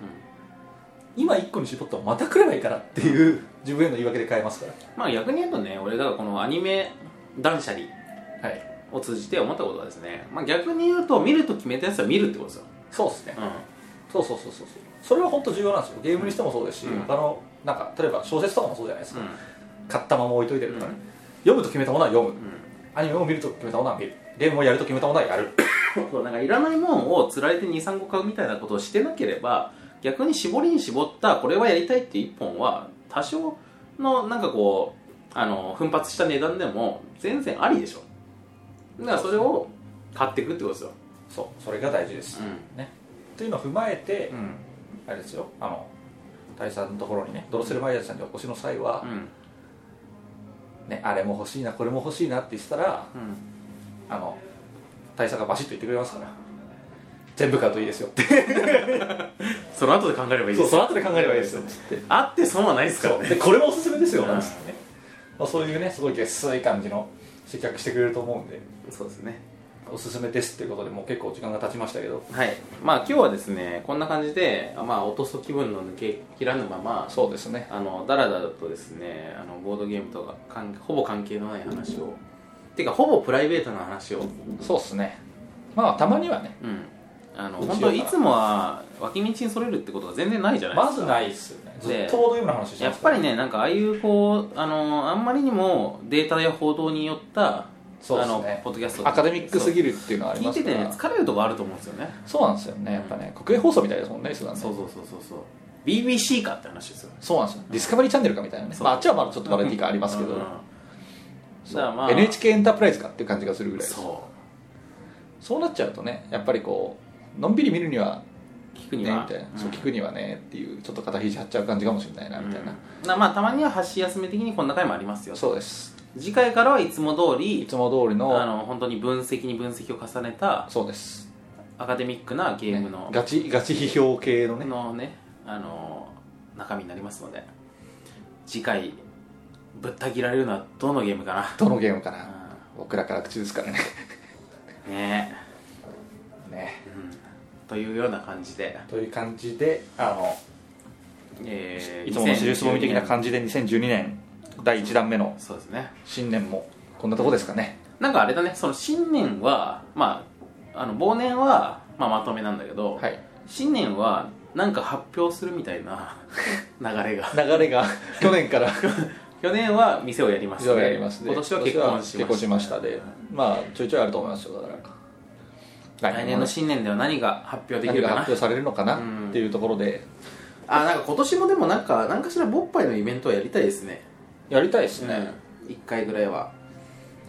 今1個に絞ってもまた来ればいいからっていう自分への言い訳で変えますかまあ逆に言うとね俺だからこのアニメ断捨離。らはいを通じて思ったことはですね、まあ、逆に言うと見ると決めたやつは見るってことですよ、そうですね。うそうそうそうそうそう。それは本当重要なんですよ。ゲームにしてもそうですし、うん。他のなんか例えば小説とかもそうじゃないですか、ん。買ったまま置いといてるとかね、うん。読むと決めたものは読む。うん。アニメを見ると決めたものは見る。ゲームをやると決めたものはやる。そうなんかいらないもんをつられて23個買うみたいなことをしてなければ逆に絞りに絞ったこれはやりたいっていう一本は多少のなんかこうあの奮発した値段でも全然ありでしょだからそれを買っていくってことですよ、そうそれが大事です、うん。ね。っていうのを踏まえて、うん。あれですよ。あの大佐のところにねドロッセルマイヤーズさんにお越しの際は、ね、あれも欲しいなこれも欲しいなって言ってたらあの大佐がバシッと言ってくれますから。全部買うといいですよって。その後で考えればいいです。そうその後で考えればいいですよ。ってあって損はないですからね。でこれもおすすめですよ。うん。なんつってね、まあ、そういうねすごい月水感じの接客してくれると思うんでそうですね。おすすめですっていうことでもう結構時間が経ちましたけど。はい。まあ今日はですねこんな感じでまあ落とす気分の抜けきらぬままそうですね。あのだらだらとですねあのボードゲームとか関ほぼ関係のない話を。ていうかほぼプライベートな話を。そうっすね。まあたまにはね。うんあの本当つもは脇道にそれるってことが全然ないじゃないですか。まずないっすよね。ずでっとボードゲームの話してやっぱりねなんかああいうこうあのあんまりにもデータや報道によったそうですね。あのポッドキャストアカデミックすぎるっていうのはあり聞いてますからてね。疲れるとこあると思うん。ですよねそうなんですよね。やっぱね国営放送みたいですもんねそうそうそうそうそう。BBC かって話ですよそうなんですよ。ディスカバリーチャンネルかみたいなね、そうまあ、あっちはまだちょっとバラエティー感ありますけど、うん。う。んまあ。NHK エンタープライズかっていう感じがするぐらいです。そそうなっちゃうとねやっぱりこうのんびり見るにはう聞くねには。みたいな、うん。そう聞くにはねっていうちょっと肩肘張っちゃう感じかもしれないなみたいな、うん。なまあたまには箸休め的にこんな回もありますよ。そうです。次回からはいつも通りいつも通りのあの本当に分析に分析を重ねたそうです。アカデミックなゲームの、ねガチガチ批評系のね。のねあの中身になりますので次回ぶった切られるのはどのゲームかな。どのゲームかな。う僕らから口ですからね。んね。ね。うんというような感じで、という感じであのえーいつもの手術もみ的な2012感じで2012年第1弾目のそうですね。新年もこんなとこですかね。なんかあれだね。その新年はまああの忘年は、まあ、まとめなんだけど、はい。新年はなんか発表するみたいな 流れが。流れが去年から。去年は店をやりました以上やりますね今年は結婚しました。結婚しましたでまあちょいちょいあると思いますよだから来年の新年では何が発表できるかな。発表されるのかなうん。っていうところで。あなんか今年もでもなんか何かしらボッパイのイベントはやりたいですね。やりたいですね、ね、1回ぐらいは。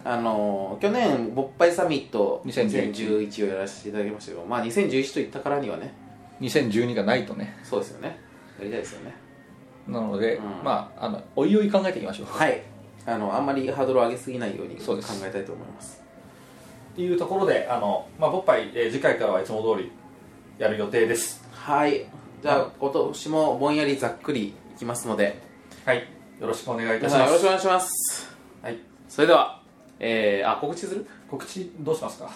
あの去年ボッパイサミット2011 2011をやらせていただきましたけどまあ2011と言ったからにはね。2012がないとね。そうですよね。やりたいですよね。なので、うん。まああのおいおい考えていきましょう。はい。あのあんまりハードルを上げすぎないように考えたいと思いますっていうところであの、まあ、ボッパイ、えー次回からはいつも通りやる予定です。はい。じゃあ今年もぼんやりざっくりいきますので。はい。よろしくお願いいた皆します。よろしくお願いします。はい。それではえー、あ告知する？告知どうしますか？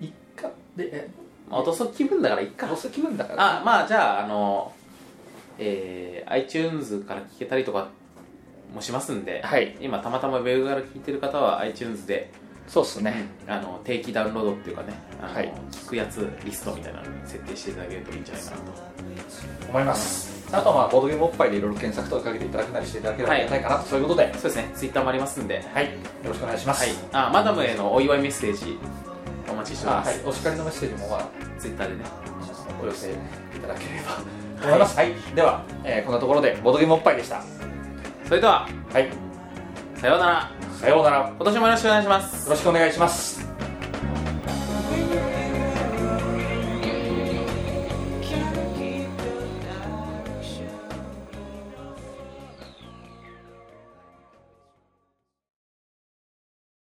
一回？でえまあ落とす気分だからいっか。どうせ気分だから。あまあじゃああのえー、iTunes から聞けたりとかもしますんで、はい。今たまたまウェブから聞いてる方は iTunes でそうっすね、あの定期ダウンロードっていうかねあの、はい。聞くやつリストみたいなのに設定していただけるといいんじゃないかなと。思います。あとはまあボードゲームおっぱいでいろいろ検索とかかけていただけたりしていただければありがたいかなと、そういうことで。そうですね。Twitter もありますんで。はい。よろしくお願いします。はい、あマダムへのお祝いメッセージお待ちしておりあます、はい。お叱りのメッセージもまあ Twitter でね。お寄せいただければと思います。はい、では、えーこんなところでボードゲームおっぱいでした。それでは。はいさようなら。さようなら。よ今年もよろしくお願いします。ろしくお願いします